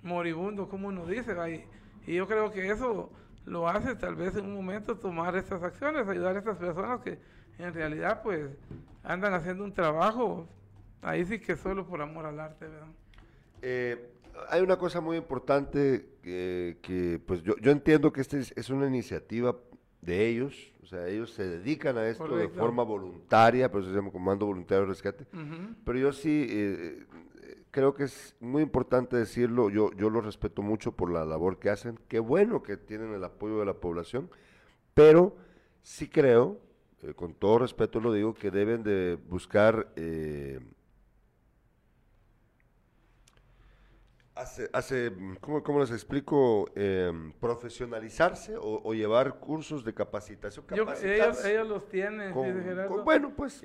moribundo, como uno dice, ahí. Y yo creo que eso lo hace tal vez en un momento tomar estas acciones, ayudar a estas personas que en realidad pues andan haciendo un trabajo, ahí sí que solo por amor al arte, ¿verdad? Eh, hay una cosa muy importante que pues yo, yo entiendo que esta es, es, una iniciativa de ellos, o sea, ellos se dedican a esto de forma voluntaria, pero se llama Comando Voluntario de Rescate, pero yo sí eh, creo que es muy importante decirlo, yo, yo lo respeto mucho por la labor que hacen, qué bueno que tienen el apoyo de la población, pero sí creo, eh, con todo respeto lo digo, que deben de buscar eh, hace, hace ¿cómo, les explico? Em, profesionalizarse o, llevar cursos de capacitación. ellos, los tienen, bueno, pues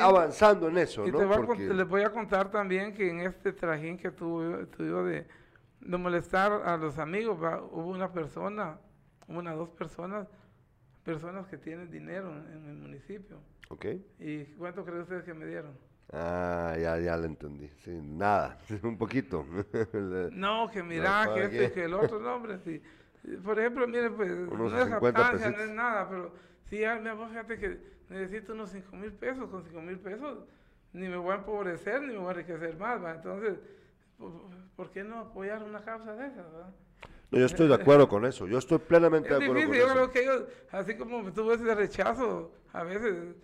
avanzando en eso, y les voy a contar también que en este trajín que tuve, de, de molestar a los amigos, hubo una persona, una, dos personas, personas que tienen dinero en, el municipio. Ok. ¿Y cuánto creen ustedes que me dieron? Ah, ya, ya lo entendí. Sí, nada, un poquito. no, que mira, que este, que el otro, nombre, sí. Por ejemplo, mire, pues, no es jactancia, no es nada, pero si ya, me fíjate que necesito unos 5 mil pesos, con 5 mil pesos ni me voy a empobrecer, ni me voy a enriquecer más, ¿va? Entonces, ¿por, qué no apoyar una causa de esas, va? No, yo estoy de acuerdo con eso, yo estoy plenamente de acuerdo con eso. Yo creo que ellos, así como tuvo ese rechazo, a veces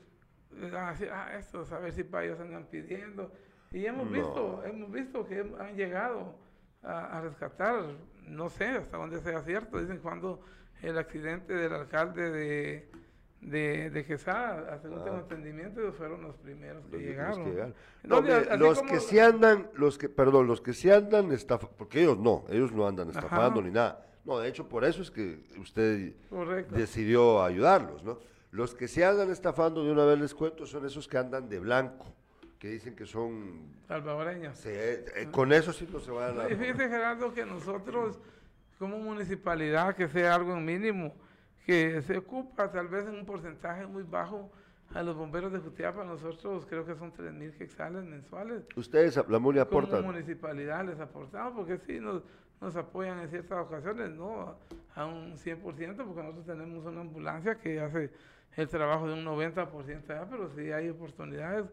ah, ah, esto, a ver si para ellos andan pidiendo. Y hemos visto, hemos visto que han llegado a, rescatar, no sé hasta dónde sea cierto, dicen cuando el accidente del alcalde de, de, de Quesada, según ah. tengo entendimiento, fueron los primeros que llegaron. los que sí andan, los que, perdón, los que sí andan estafando, porque ellos no, ellos no andan estafando ni nada. No, de hecho, por eso es que usted decidió ayudarlos, ¿no? Los que se andan estafando, de una vez les cuento, son esos que andan de blanco, que dicen que son... Salvadoreños. Eh, eh, con eso sí no se van a... Y fíjese, Gerardo, que nosotros, como municipalidad, que sea algo mínimo, que se ocupa tal vez en un porcentaje muy bajo a los bomberos de Jutiapa, nosotros creo que son 3 mil quexales mensuales. Ustedes, la MUNI aportan. Como municipalidad les aportamos, porque sí, nos, nos apoyan en ciertas ocasiones, no a un 100%, porque nosotros tenemos una ambulancia que hace el trabajo de un 90% ya, pero sí hay oportunidades.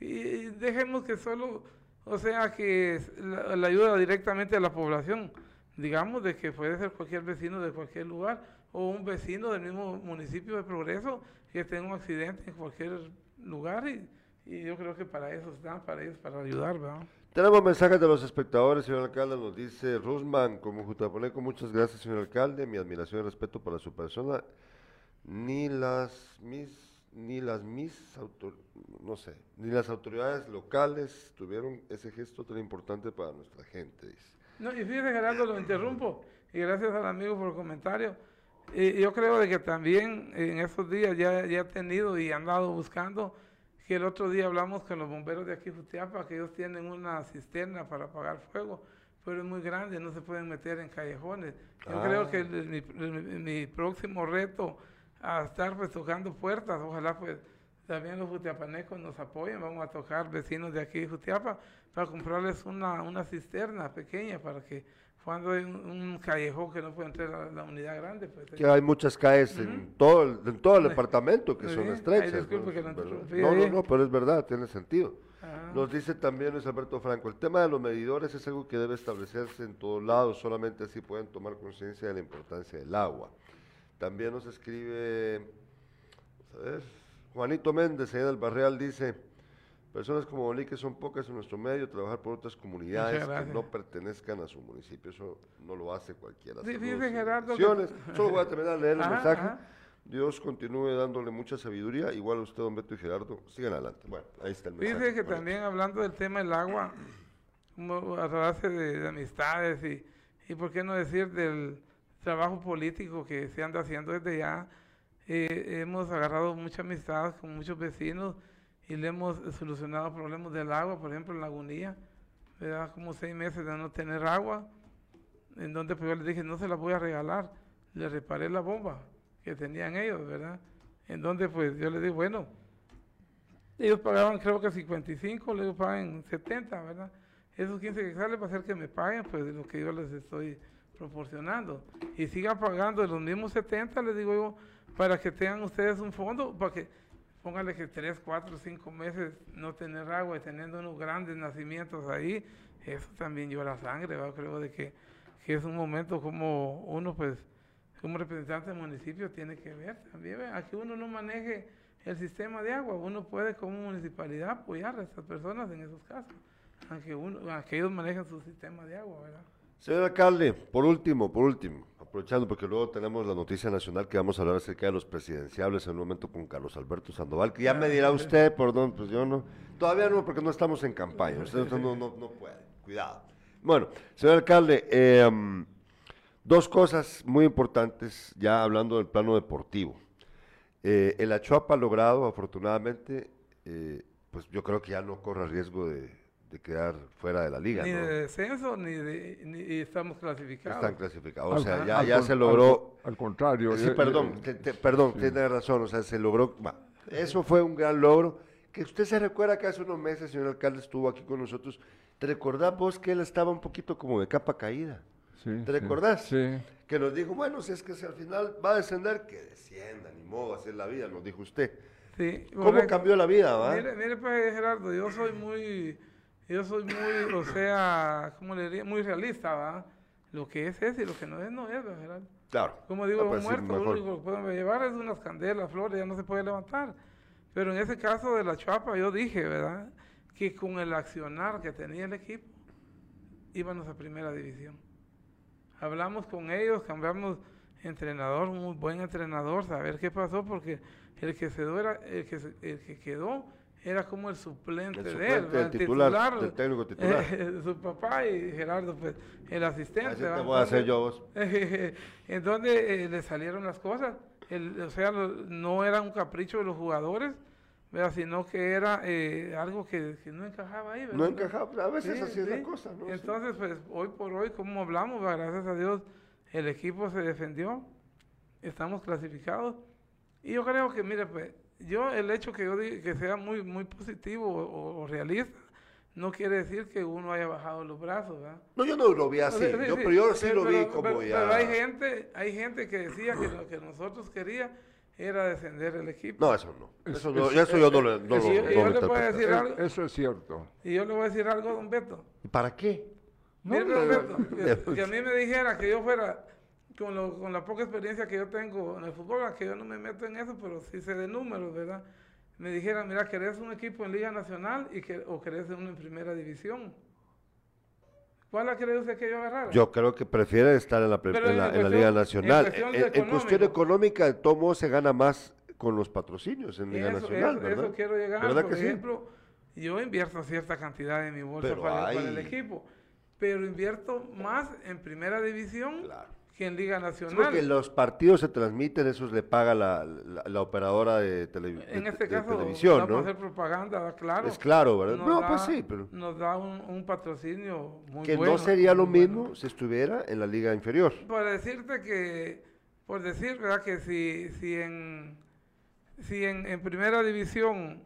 Y dejemos que solo, o sea, que la, ayuda directamente a la población, digamos, de que puede ser cualquier vecino de cualquier lugar o un vecino del mismo municipio de Progreso que tenga un accidente en cualquier lugar y, yo creo que para eso están, para ellos, para ayudar, ¿verdad? Tenemos mensajes de los espectadores, señor alcalde, nos dice Rusman, como Jutaponeco, muchas gracias, señor alcalde, mi admiración y respeto para su persona ni las mis ni las mis no sé, ni las autoridades locales tuvieron ese gesto tan importante para nuestra gente, dice. No, y fíjese Gerardo, lo interrumpo, y gracias al amigo por el comentario. Y yo creo de que también en estos días ya, ya he tenido y han dado buscando, que el otro día hablamos con los bomberos de aquí Jutiapa, que ellos tienen una cisterna para apagar fuego, pero es muy grande, no se pueden meter en callejones. Yo creo ah. que mi, mi próximo reto a estar pues tocando puertas. Ojalá pues también los jutiapanecos nos apoyen. Vamos a tocar vecinos de aquí de Jutiapa para comprarles una, una cisterna pequeña para que cuando hay un, callejón que no puede entrar a la unidad grande. Pues, que hay muchas calles en, todo el, en todo el departamento que son estrechas. ¿no? no, no, pero es verdad, tiene sentido. Ah. Nos dice también Luis Alberto Franco, el tema de los medidores es algo que debe establecerse en todos lados, solamente así pueden tomar conciencia de la importancia del agua. También nos escribe, a ver, Juanito Méndez, allá del Barreal, dice, Personas como Oli, que son pocas en nuestro medio, trabajar por otras comunidades que no pertenezcan a su municipio. Eso no lo hace cualquiera. Sí, dice Gerardo que-. Solo voy a terminar de leer el Ajá, mensaje. ajá. Dios continúe dándole mucha sabiduría. Igual a usted, don Beto y Gerardo, sigan adelante. Bueno, ahí está el mensaje. Dice que Bueno. también hablando del tema del agua, a base de, de amistades y, y por qué no decir del trabajo político que se anda haciendo desde ya, eh, hemos agarrado mucha amistad con muchos vecinos y le hemos solucionado problemas del agua, por ejemplo en Lagunía, ¿verdad? como seis meses de no tener agua, en donde pues yo les dije no se la voy a regalar, le reparé la bomba que tenían ellos, ¿verdad? En donde pues yo les dije, bueno, ellos pagaban creo que 55, ellos pagan 70, ¿verdad? Esos 15 que sale para hacer que me paguen, pues lo que yo les estoy proporcionando. Y sigan pagando los mismos 70, les digo yo, para que tengan ustedes un fondo, para que póngale que 3, 4, 5 meses no tener agua y teniendo unos grandes nacimientos ahí, eso también llora sangre, ¿verdad? Creo de que, que es un momento como uno, pues, como representante del municipio tiene que ver también, ¿verdad? a que uno no maneje el sistema de agua, uno puede como municipalidad apoyar a estas personas en esos casos, aunque, uno, aunque ellos manejen su sistema de agua, ¿verdad? Señor alcalde, por último, por último, aprovechando porque luego tenemos la noticia nacional que vamos a hablar acerca de los presidenciables en un momento con Carlos Alberto Sandoval, que ya me dirá usted, perdón, pues yo no, todavía no, porque no estamos en campaña, usted no, no, no puede, cuidado. Bueno, señor alcalde, eh, dos cosas muy importantes, ya hablando del plano deportivo. Eh, el Achuapa ha logrado, afortunadamente, eh, pues yo creo que ya no corre riesgo de, de quedar fuera de la liga. Ni ¿no? de descenso, ni de, ni y estamos clasificados. Están clasificados. O Al- sea, ya, al ya se al logró. Al, contrario. Sí, eh, perdón, eh, te- te- perdón, tiene razón. O sea, se logró. va, Eso fue un gran logro. Que usted se recuerda que hace unos meses, señor alcalde, estuvo aquí con nosotros. ¿Te recordás vos que él estaba un poquito como de capa caída? sí, ¿Te sí, recordás? Sí. Que nos dijo, bueno, si es que si al final va a descender, que descienda, ni modo, así es la vida, nos dijo usted. Sí, ¿Cómo cambió la vida, va? Mire, mire pues Gerardo, yo soy muy, yo soy muy, o sea, ¿cómo le diría? Muy realista, ¿va? Lo que es es y lo que no es, no es. Claro. Como digo, Ah, pues un muerto, lo único que pueden llevar es unas candelas, flores, ya no se puede levantar. Pero en ese caso de la Chapa, yo dije, ¿verdad? Que con el accionar que tenía el equipo, íbamos a primera división. Hablamos con ellos, cambiamos entrenador, un muy buen entrenador, saber qué pasó, porque el que, se dio era, el que, se- el que quedó era como el suplente, El de él, suplente, ¿verdad? el titular, del técnico titular. eh, su papá y Gerardo, pues, el asistente. Así te ¿verdad? voy a hacer Entonces, yo vos. en donde eh, le salieron las cosas. El- o sea, lo- no era un capricho de los jugadores, ¿verdad? sino que era eh, algo que, que no encajaba ahí. No ¿verdad? encajaba, a veces Sí, así es la sí. cosa, ¿no? Sí. Entonces, pues hoy por hoy, como hablamos, va, gracias a Dios, el equipo se defendió, estamos clasificados. Y yo creo que, mire, pues, yo el hecho que yo diga que sea muy, muy positivo o, o realista, no quiere decir que uno haya bajado los brazos, ¿verdad? No, yo no lo vi así, Sí, sí, yo, sí. pero yo sí lo vi pero- como pero- ya. Pero hay gente, hay gente que decía que lo que nosotros quería era descender el equipo. No, eso no. Es- Eso, no, es- eso yo no, lo- no, lo- y yo- le puedo interpreto. decir algo. Eso es cierto. Y yo le voy a decir algo a don Beto. ¿Y para qué? Mire, No, don no, Beto, que, que a mí me dijera que yo fuera, con, lo- con la poca experiencia que yo tengo en el fútbol, que yo no me meto en eso, pero sí sé de números, ¿verdad? Me dijera, mira, ¿querés un equipo en Liga Nacional y que, o querés uno en Primera División? ¿Cuál la cree usted que yo agarrara? Yo creo que prefiere estar en la, en la, en la cuestión- Liga Nacional. cuestión En, cuestión económico. económica, de todo modo se gana más con los patrocinios en Liga eso, Nacional, eso- ¿verdad? eso quiero llegar. ¿Verdad Por que sí? ejemplo, yo invierto cierta cantidad de mi bolsa para, para el equipo, pero invierto más en Primera División Claro. Que en Liga Nacional. porque los partidos se transmiten, esos le paga la, la, la operadora de, tele- En de- este de caso, televisión, vamos ¿no? a hacer propaganda, claro. Es claro, ¿verdad? Nos No, da- pues sí, pero Nos da un, un patrocinio muy que bueno. no sería lo mismo bueno. si estuviera en la liga inferior. Por decirte que, por decir, ¿verdad? Que si, si en, si en, en primera división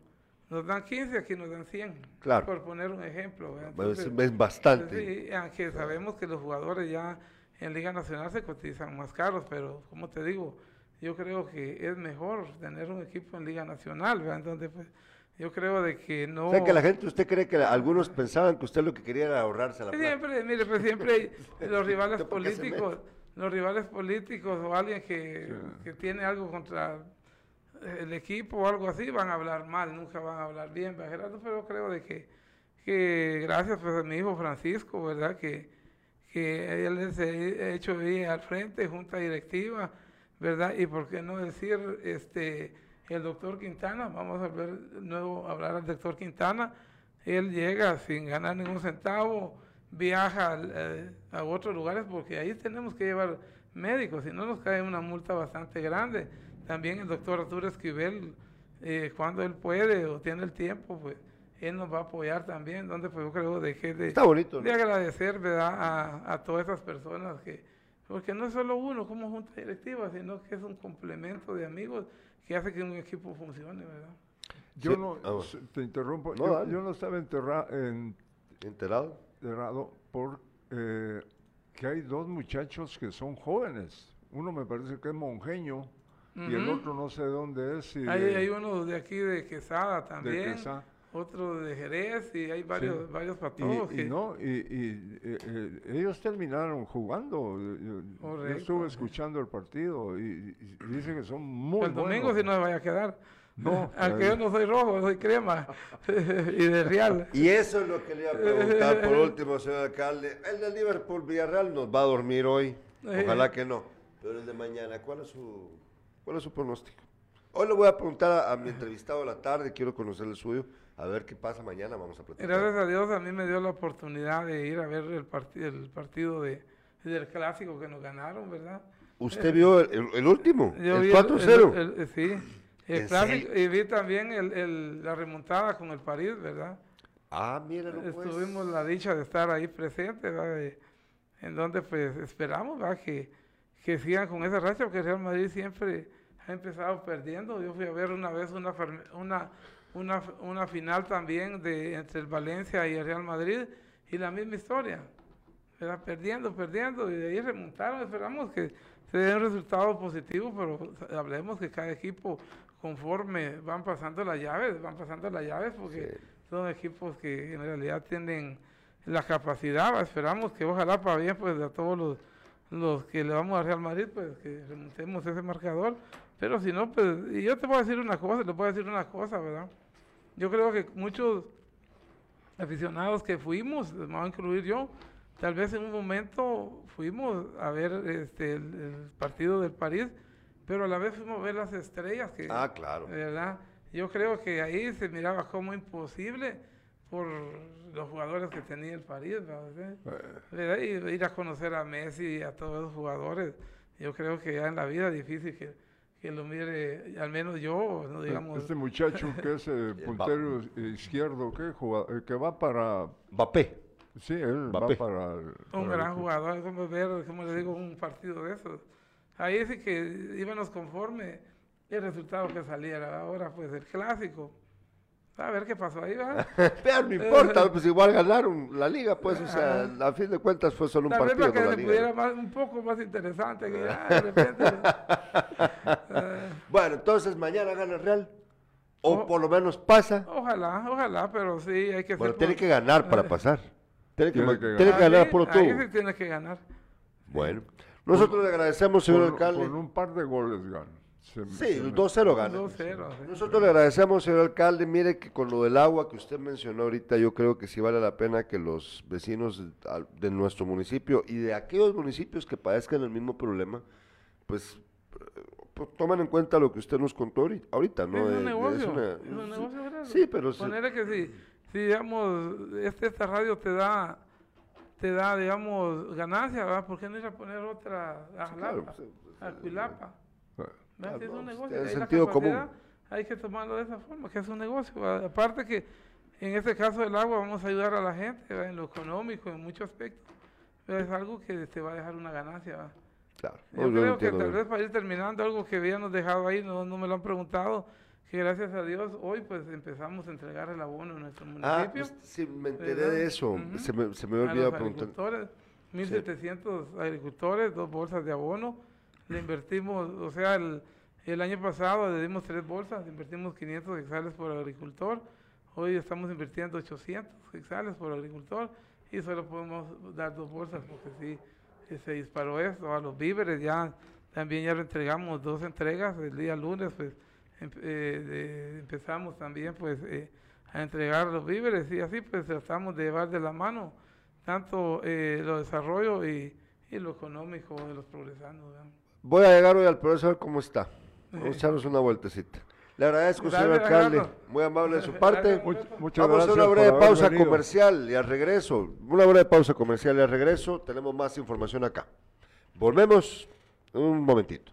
nos dan 15, aquí nos dan 100. Claro. Por poner un ejemplo. Entonces, es bastante. Sí, aunque sabemos que los jugadores ya en Liga Nacional se cotizan más caros, pero como te digo, yo creo que es mejor tener un equipo en Liga Nacional, ¿verdad? Entonces, pues, yo creo de que no... O sea que la gente, ¿usted cree que algunos pensaban que usted lo que quería era ahorrarse la plata? Siempre, mire, pues siempre los rivales ¿Usted por qué se políticos, los rivales políticos o alguien que, que tiene algo contra el equipo o algo así, van a hablar mal, nunca van a hablar bien, ¿verdad? Pero creo de que, que gracias pues, a mi hijo Francisco, ¿verdad? Que, que él les ha hecho ahí al frente, junta directiva, ¿verdad? Y por qué no decir, este, el doctor Quintana, vamos a ver nuevo hablar al doctor Quintana, él llega sin ganar ningún centavo, viaja eh, a otros lugares porque ahí tenemos que llevar médicos, si no nos cae una multa bastante grande. También el doctor Arturo Esquivel, eh, cuando él puede o tiene el tiempo, pues él nos va a apoyar también, donde pues yo creo dejé de, Está bonito, ¿no? de agradecer ¿verdad? A, a todas esas personas que, porque no es solo uno como junta directiva, sino que es un complemento de amigos que hace que un equipo funcione, ¿verdad? Yo Sí, no, vamos. s- te interrumpo, No, yo, yo no estaba enterra- en- ¿Enterado? enterrado por eh, que hay dos muchachos que son jóvenes. Uno me parece que es monjeño y el otro no sé dónde es. y Hay, de- hay uno de aquí de Quesada de también. Otro de Jerez y hay varios, varios para Y, todos. y que- no, y, y, eh, eh, ellos terminaron jugando. Yo- estuve escuchando el partido y, y dicen que son muy el domingo buenos. si no se vaya a quedar. No, Aunque eh, yo no soy rojo, soy crema y de real. Y eso es lo que le iba a preguntar por último, señor alcalde. El de Liverpool Villarreal nos va a dormir hoy. Ojalá que no. Pero el de mañana, ¿cuál es su, cuál es su pronóstico? Hoy le voy a preguntar a, a mi entrevistado de la tarde, quiero conocer el suyo, a ver qué pasa mañana, vamos a platicar. Gracias a Dios a mí me dio la oportunidad de ir a ver el, parti- el partido de, del clásico que nos ganaron, ¿verdad? ¿Usted vio el, el- último? El vi 4-0. el- el- sí, el ¿En clásico, y vi también el, la remontada con el París, ¿verdad? Ah, míralo pues. Estuvimos la dicha de estar ahí presentes, ¿verdad? En donde pues esperamos ¿verdad? Que, que sigan con esa racha, porque Real Madrid siempre ha empezado perdiendo. Yo fui a ver una vez una, una, una, una final también de, entre el Valencia y el Real Madrid y la misma historia. Perdiendo, perdiendo, y de ahí remontaron. Esperamos que se dé un resultado positivo, pero hablemos que cada equipo conforme van pasando las llaves, van pasando las llaves porque Sí. son equipos que en realidad tienen la capacidad, esperamos que ojalá para bien pues a todos los, los que le vamos a Real Madrid, pues que remontemos ese marcador, pero si no, pues, y yo te voy a decir una cosa, les voy a decir una cosa, ¿verdad? Yo creo que muchos aficionados que fuimos, me voy a incluir yo, tal vez en un momento fuimos a ver este el, el partido del París, pero a la vez fuimos a ver las estrellas que Ah, claro. ¿verdad? Yo creo que ahí se miraba como imposible por los jugadores que tenía el París, ¿verdad? ¿verdad? Y ir a conocer a Messi y a todos los jugadores. Yo creo que ya en la vida es difícil que, que lo mire, al menos yo, no digamos. Este muchacho que es eh, puntero izquierdo, ¿qué? Juga- eh, que va para... Mbappé. Sí, él Mbappé. va para... el- Un para el gran equipo. jugador, como ver, como le digo, un partido de esos. Ahí sí que íbamos conforme el resultado que saliera. Ahora, pues el clásico. A ver qué pasó ahí, ¿verdad? Pero no importa, pues igual ganaron la liga, pues, o sea, a fin de cuentas fue solo un vez partido, para no que la liga. pudiera más, un poco más interesante, que ya de repente. Bueno, entonces mañana gana el Real. O por lo menos pasa. ojalá, ojalá, pero sí hay que Bueno, ser tiene por- que ganar para pasar. Tiene que, Tiene ma- que tiene que Ahí- ganar por todo. Sí tiene que ganar. Bueno, nosotros le agradecemos, señor Con, alcalde. con un par de goles gana. Se- Sí, se me- 2-0 gana. 2-0. sí. Nosotros le agradecemos, señor alcalde. Mire que con lo del agua que usted mencionó ahorita, yo creo que sí vale la pena que los vecinos de, nuestro municipio y de aquellos municipios que padezcan el mismo problema, pues, eh, pues, tomen en cuenta lo que usted nos contó ahori- ahorita, ¿no? es un negocio. una- es un negocio grande. Sí, pero sí. Ponerle que si, si digamos, este, esta radio te da, te da, digamos, ganancia, ¿verdad? ¿Por qué no ir a poner otra a Sí, claro, Jalapa, pues, a Cuilapa? Ah, Si es un negocio, la sentido común. Hay que tomarlo de esa forma, que es un negocio. Aparte que en este caso del agua vamos a ayudar a la gente ¿verdad? en lo económico, en muchos aspectos. Pero es algo que te va a dejar una ganancia. ¿verdad? Claro. Yo yo creo que tal vez para ir terminando algo que habíamos dejado ahí, no, no me lo han preguntado, que gracias a Dios hoy pues empezamos a entregar el abono en nuestro Ah, municipio. pues, sí, me enteré ¿verdad? de eso. Ujú. Se me, se me a había olvidado los preguntar. agricultores, 1.700 agricultores, dos bolsas de abono. Le invertimos, o sea, el, año pasado le dimos tres bolsas, invertimos 500 hectáreas por agricultor. Hoy estamos invirtiendo 800 hectáreas por agricultor y solo podemos dar dos bolsas porque sí eh, se disparó esto. A los víveres ya también ya lo entregamos dos entregas el día lunes, pues em- eh, empezamos también pues eh, a entregar los víveres y así pues tratamos de llevar de la mano tanto eh, lo desarrollo y, y lo económico de los progresanos. ¿verdad? Voy a llegar hoy al progreso a ver cómo está. Vamos a echarnos una vueltecita. Le agradezco, señor alcalde. Muy amable de su parte. Much- muchas Vamos a gracias una por breve pausa venido. comercial y al regreso. Una breve pausa comercial y al regreso tenemos más información acá. Volvemos en un momentito.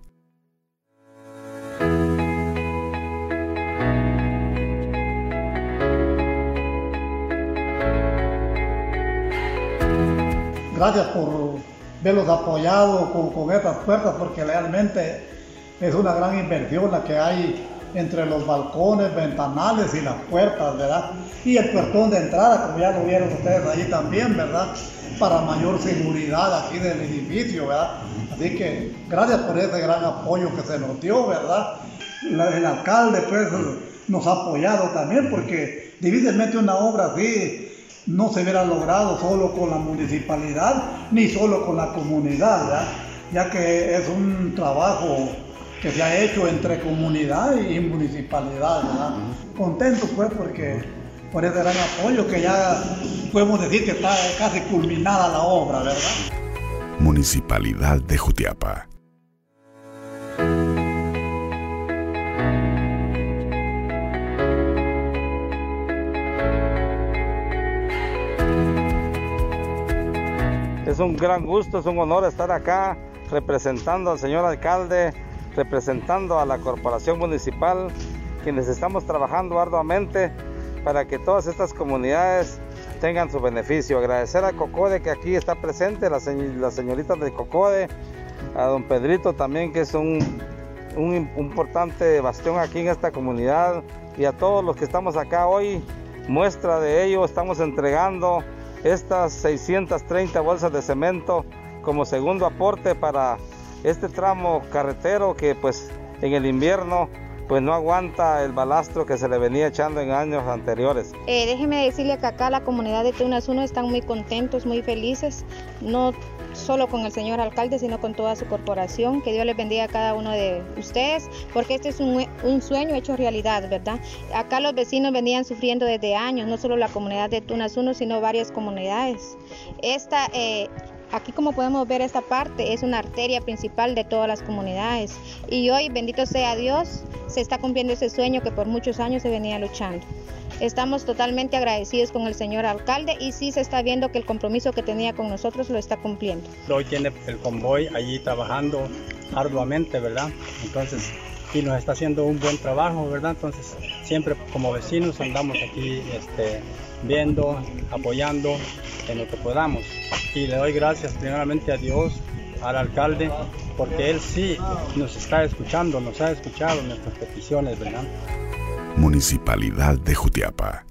Gracias por verlos apoyados con, con estas puertas porque realmente es una gran inversión la que hay entre los balcones, ventanales y las puertas, ¿verdad? Y el puertón de entrada, como ya lo vieron ustedes allí también, ¿verdad? Para mayor seguridad aquí del edificio, ¿verdad? Así que gracias por ese gran apoyo que se nos dio, ¿verdad? El alcalde, pues, nos ha apoyado también porque difícilmente una obra así no se hubiera logrado solo con la municipalidad ni solo con la comunidad, ¿verdad? ya que es un trabajo que se ha hecho entre comunidad y municipalidad. ¿verdad? Contento pues porque por ese gran apoyo que ya podemos decir que está casi culminada la obra, ¿verdad? Municipalidad de Jutiapa. Es un gran gusto, es un honor estar acá representando al señor alcalde, representando a la corporación municipal, quienes estamos trabajando arduamente para que todas estas comunidades tengan su beneficio. Agradecer a Cocode que aquí está presente, la, señ- la señorita de Cocode, a don Pedrito también que es un, un im- importante bastión aquí en esta comunidad y a todos los que estamos acá hoy, muestra de ello, estamos entregando estas 630 bolsas de cemento como segundo aporte para este tramo carretero que pues en el invierno pues no aguanta el balastro que se le venía echando en años anteriores. Eh, déjeme decirle que acá la comunidad de Tunas 1 están muy contentos, muy felices, no solo con el señor alcalde, sino con toda su corporación. Que Dios les bendiga a cada uno de ustedes, porque este es un, un sueño hecho realidad, ¿verdad? Acá los vecinos venían sufriendo desde años, no solo la comunidad de Tunas 1, sino varias comunidades. Esta, eh, Aquí como podemos ver esta parte es una arteria principal de todas las comunidades y hoy, bendito sea Dios, se está cumpliendo ese sueño que por muchos años se venía luchando. Estamos totalmente agradecidos con el señor alcalde y sí se está viendo que el compromiso que tenía con nosotros lo está cumpliendo. Hoy tiene el convoy allí trabajando arduamente, ¿verdad? Entonces, y nos está haciendo un buen trabajo, ¿verdad? Entonces, siempre como vecinos andamos aquí este, viendo, apoyando en lo que podamos. Y le doy gracias primeramente a Dios, al alcalde, porque él sí nos está escuchando, nos ha escuchado nuestras peticiones, ¿verdad? Municipalidad de Jutiapa.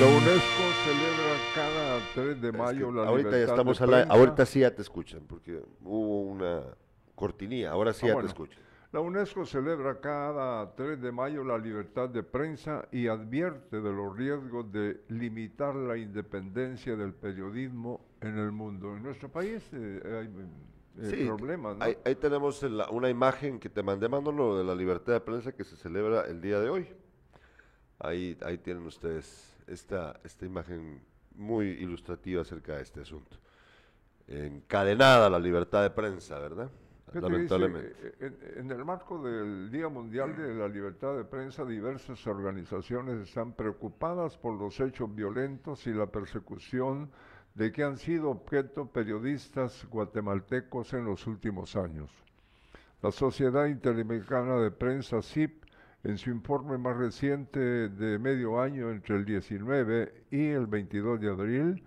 La UNESCO celebra cada 3 de mayo la ahorita libertad ya estamos de a la, ahorita sí ya te escuchan, porque hubo una cortinilla, ahora sí Ah, ya bueno. te escuchan. La UNESCO celebra cada 3 de mayo la libertad de prensa y advierte de los riesgos de limitar la independencia del periodismo en el mundo. En nuestro país eh, hay eh, Sí, problemas, ¿no? Ahí, ahí tenemos la- una imagen que te mandé, Manolo, de la libertad de prensa que se celebra el día de hoy. Ahí, ahí tienen ustedes esta, esta imagen muy ilustrativa acerca de este asunto. Encadenada la libertad de prensa, ¿verdad? Dice, Lamentablemente. eh, en, en el marco del Día Mundial de la Libertad de Prensa, diversas organizaciones están preocupadas por los hechos violentos y la persecución de que han sido objeto periodistas guatemaltecos en los últimos años. La Sociedad Interamericana de Prensa, CIP, en su informe más reciente de medio año entre el 19 y el 22 de abril,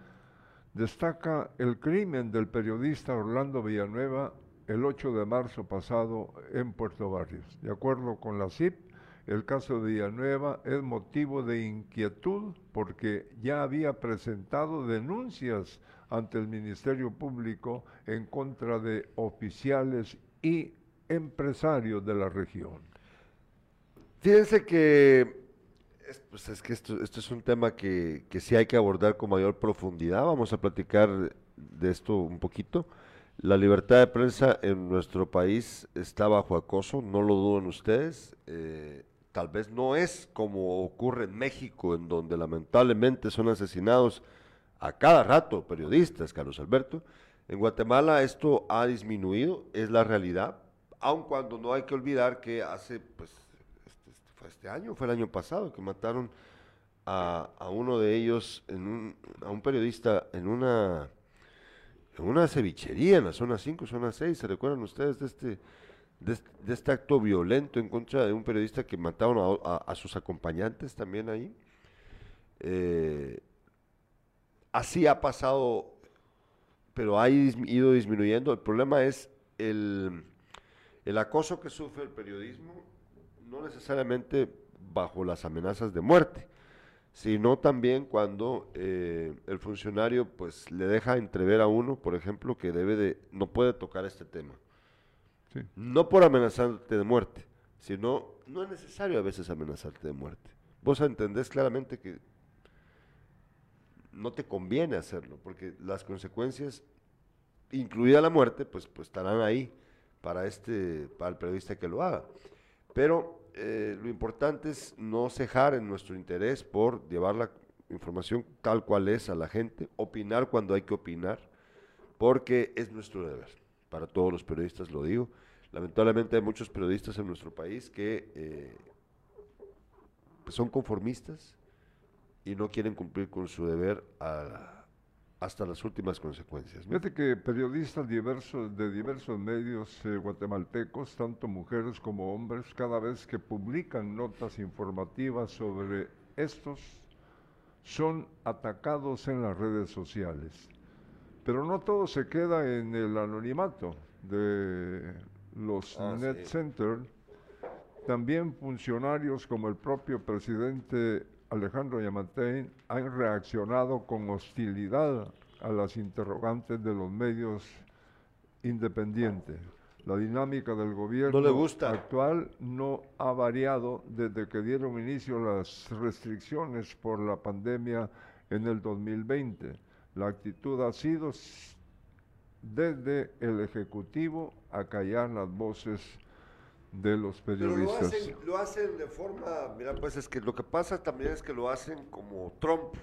destaca el crimen del periodista Orlando Villanueva el 8 de marzo pasado en Puerto Barrios. De acuerdo con la CIP, el caso de Villanueva es motivo de inquietud porque ya había presentado denuncias ante el Ministerio Público en contra de oficiales y empresarios de la región. Fíjense que es, pues es que esto, esto es un tema que, que sí hay que abordar con mayor profundidad. Vamos a platicar de esto un poquito. La libertad de prensa en nuestro país está bajo acoso, no lo duden ustedes. eh, tal vez no es como ocurre en México, en donde lamentablemente son asesinados a cada rato periodistas, Carlos Alberto. En Guatemala esto ha disminuido, es la realidad, aun cuando no hay que olvidar que hace, pues, este año, fue el año pasado, que mataron a, uno de ellos, en un, a un periodista en una, en una cevichería en la zona 5, zona 6, ¿se recuerdan ustedes de este, de de este acto violento en contra de un periodista que mataron a, a- a sus acompañantes también ahí? Eh, así ha pasado, pero ha ido disminuyendo. El problema es el, el acoso que sufre el periodismo, no necesariamente bajo las amenazas de muerte, sino también cuando eh, el funcionario pues le deja entrever a uno, por ejemplo, que debe de, no puede tocar este tema. Sí. No por amenazarte de muerte, sino no es necesario a veces amenazarte de muerte. Vos entendés claramente que no te conviene hacerlo, porque las consecuencias, incluida la muerte, pues, pues estarán ahí para, este, para el periodista que lo haga. Pero eh, lo importante es no cejar en nuestro interés por llevar la información tal cual es a la gente, opinar cuando hay que opinar, porque es nuestro deber. Para todos los periodistas lo digo. Lamentablemente hay muchos periodistas en nuestro país que eh, pues son conformistas y no quieren cumplir con su deber a- hasta las últimas consecuencias. Fíjate que periodistas diversos de diversos medios eh, guatemaltecos, tanto mujeres como hombres, cada vez que publican notas informativas sobre estos, son atacados en las redes sociales. Pero no todo se queda en el anonimato de los Ah, net sí. center. También funcionarios como el propio presidente Alejandro Yamatei han reaccionado con hostilidad a las interrogantes de los medios independiente. La dinámica del gobierno No le gusta. actual no ha variado desde que dieron inicio las restricciones por la pandemia en el 2020. La actitud ha sido desde el Ejecutivo a callar las voces de los Pero lo periodistas. hacen, lo hacen de forma, mira, pues es que lo que pasa también es que lo hacen como Trump.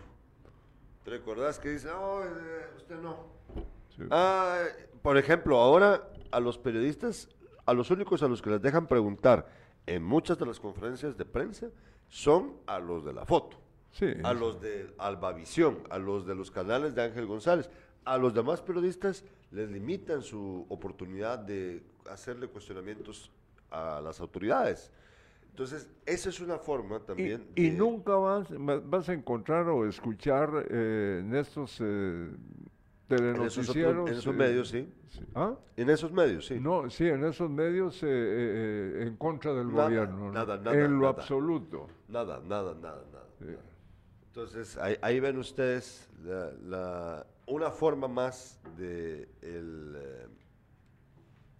¿Te recordás que dice, no, eh, usted no? Sí. Ah, por ejemplo, ahora a los periodistas, a los únicos a los que les dejan preguntar en muchas de las conferencias de prensa son a los de la foto, Sí, a los de Albavisión, a los de los canales de Ángel González. A los demás periodistas les limitan su oportunidad de hacerle cuestionamientos a las autoridades. Entonces, esa es una forma también. y de- nunca vas, vas a encontrar o escuchar eh, en estos eh, en esos, otros- telenoticieros. en esos eh, medios, sí. ¿Ah? En esos medios, sí. No, sí, en esos medios eh, eh, en contra del Nada, gobierno. ¿no? nada, nada, En lo nada. absoluto. Nada, nada, nada, nada. Sí. nada. Entonces, ahí, ahí ven ustedes la, la- una forma más de el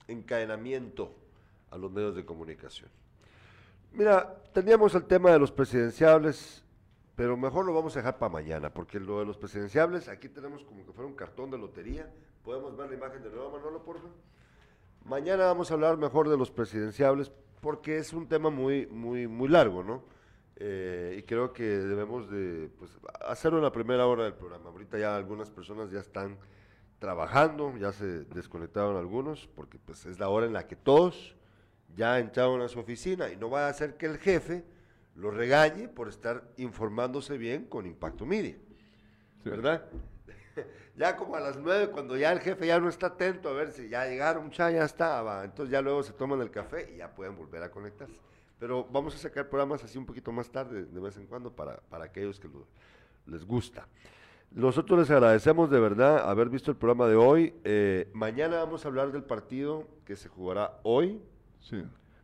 encadenamiento a los medios de comunicación. Mira, teníamos el tema de los presidenciables, pero mejor lo vamos a dejar para mañana, porque lo de los presidenciables, aquí tenemos como que fuera un cartón de lotería. Podemos ver la imagen de nuevo, Manolo, por favor. Mañana vamos a hablar mejor de los presidenciables, porque es un tema muy, muy, muy largo, ¿no? Eh, y creo que debemos de pues, hacerlo en la primera hora del programa. Ahorita ya algunas personas ya están trabajando, ya se desconectaron algunos, porque pues es la hora en la que todos ya entraron a su oficina y no va a hacer que el jefe lo regañe por estar informándose bien con Impacto Media, Sí. ¿verdad? ya como a las nueve, cuando ya el jefe ya no está atento a ver si ya llegaron, ya, ya estaba, entonces ya luego se toman el café y ya pueden volver a conectarse. Pero vamos a sacar programas así un poquito más tarde, de vez en cuando, para, para aquellos que lo- les gusta. Nosotros les agradecemos de verdad haber visto el programa de hoy. Eh, mañana vamos a hablar del partido que se jugará hoy, Sí.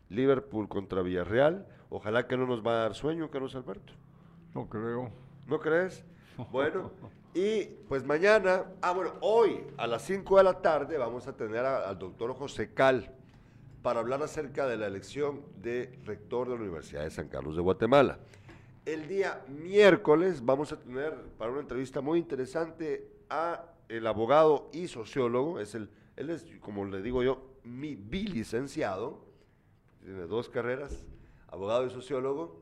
Liverpool contra Villarreal. Ojalá que no nos va a dar sueño, Carlos Alberto. No creo. ¿No crees? Bueno, y pues mañana, ah bueno, hoy a las 5 de la tarde vamos a tener a- al doctor José Cal para hablar acerca de la elección de rector de la Universidad de San Carlos de Guatemala. El día miércoles vamos a tener para una entrevista muy interesante a el abogado y sociólogo, es el, él es, como le digo yo, mi bilicenciado, tiene dos carreras, abogado y sociólogo,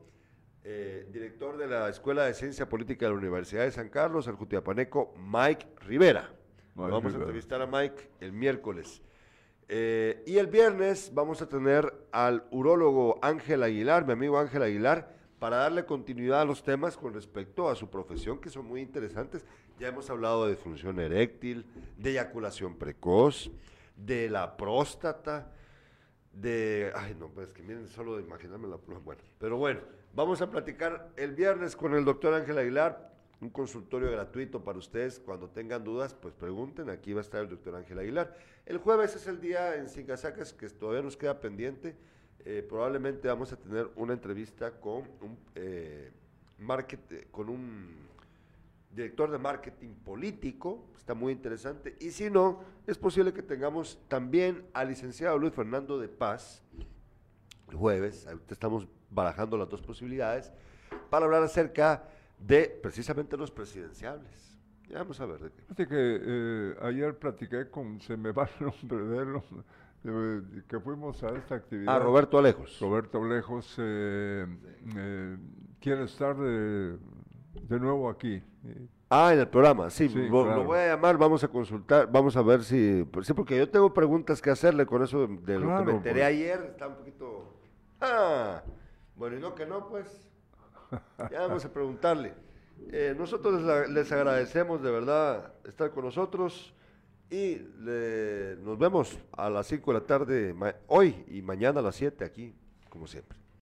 eh, director de la Escuela de Ciencia Política de la Universidad de San Carlos, el jutiapaneco Mike Rivera. Mike vamos a entrevistar a Mike el miércoles. Eh, y el viernes vamos a tener al urólogo Ángel Aguilar, mi amigo Ángel Aguilar, para darle continuidad a los temas con respecto a su profesión, que son muy interesantes. Ya hemos hablado de función eréctil, de eyaculación precoz, de la próstata, de... Ay, no, pues que miren, solo de imaginarme la... Bueno, pero bueno, vamos a platicar el viernes con el doctor Ángel Aguilar, un consultorio gratuito para ustedes. Cuando tengan dudas, pues pregunten, aquí va a estar el doctor Ángel Aguilar. El jueves es el día en Cingasacas que todavía nos queda pendiente. Eh, probablemente vamos a tener una entrevista con un, eh, market- con un director de marketing político, está muy interesante, y si no, es posible que tengamos también al licenciado Luis Fernando de Paz, el jueves, ahorita estamos barajando las dos posibilidades, para hablar acerca de precisamente los presidenciables. Ya vamos a ver de qué. Fíjate que eh, ayer platiqué con, se me va el nombre de él, que fuimos a esta actividad. Ah, Roberto Alejos. Roberto Lejos eh, eh, quiere estar de, de nuevo aquí. Ah, en el programa, sí, Sí, lo, voy a llamar, vamos a consultar, vamos a ver si, sí, porque yo tengo preguntas que hacerle con eso de, de lo que me enteré pues. ayer, está un poquito, ah, bueno, y no que no, pues, ya vamos a preguntarle. Eh, nosotros les, les agradecemos de verdad estar con nosotros y le- nos vemos a las 5 de la tarde hoy y mañana a las 7 aquí, como siempre.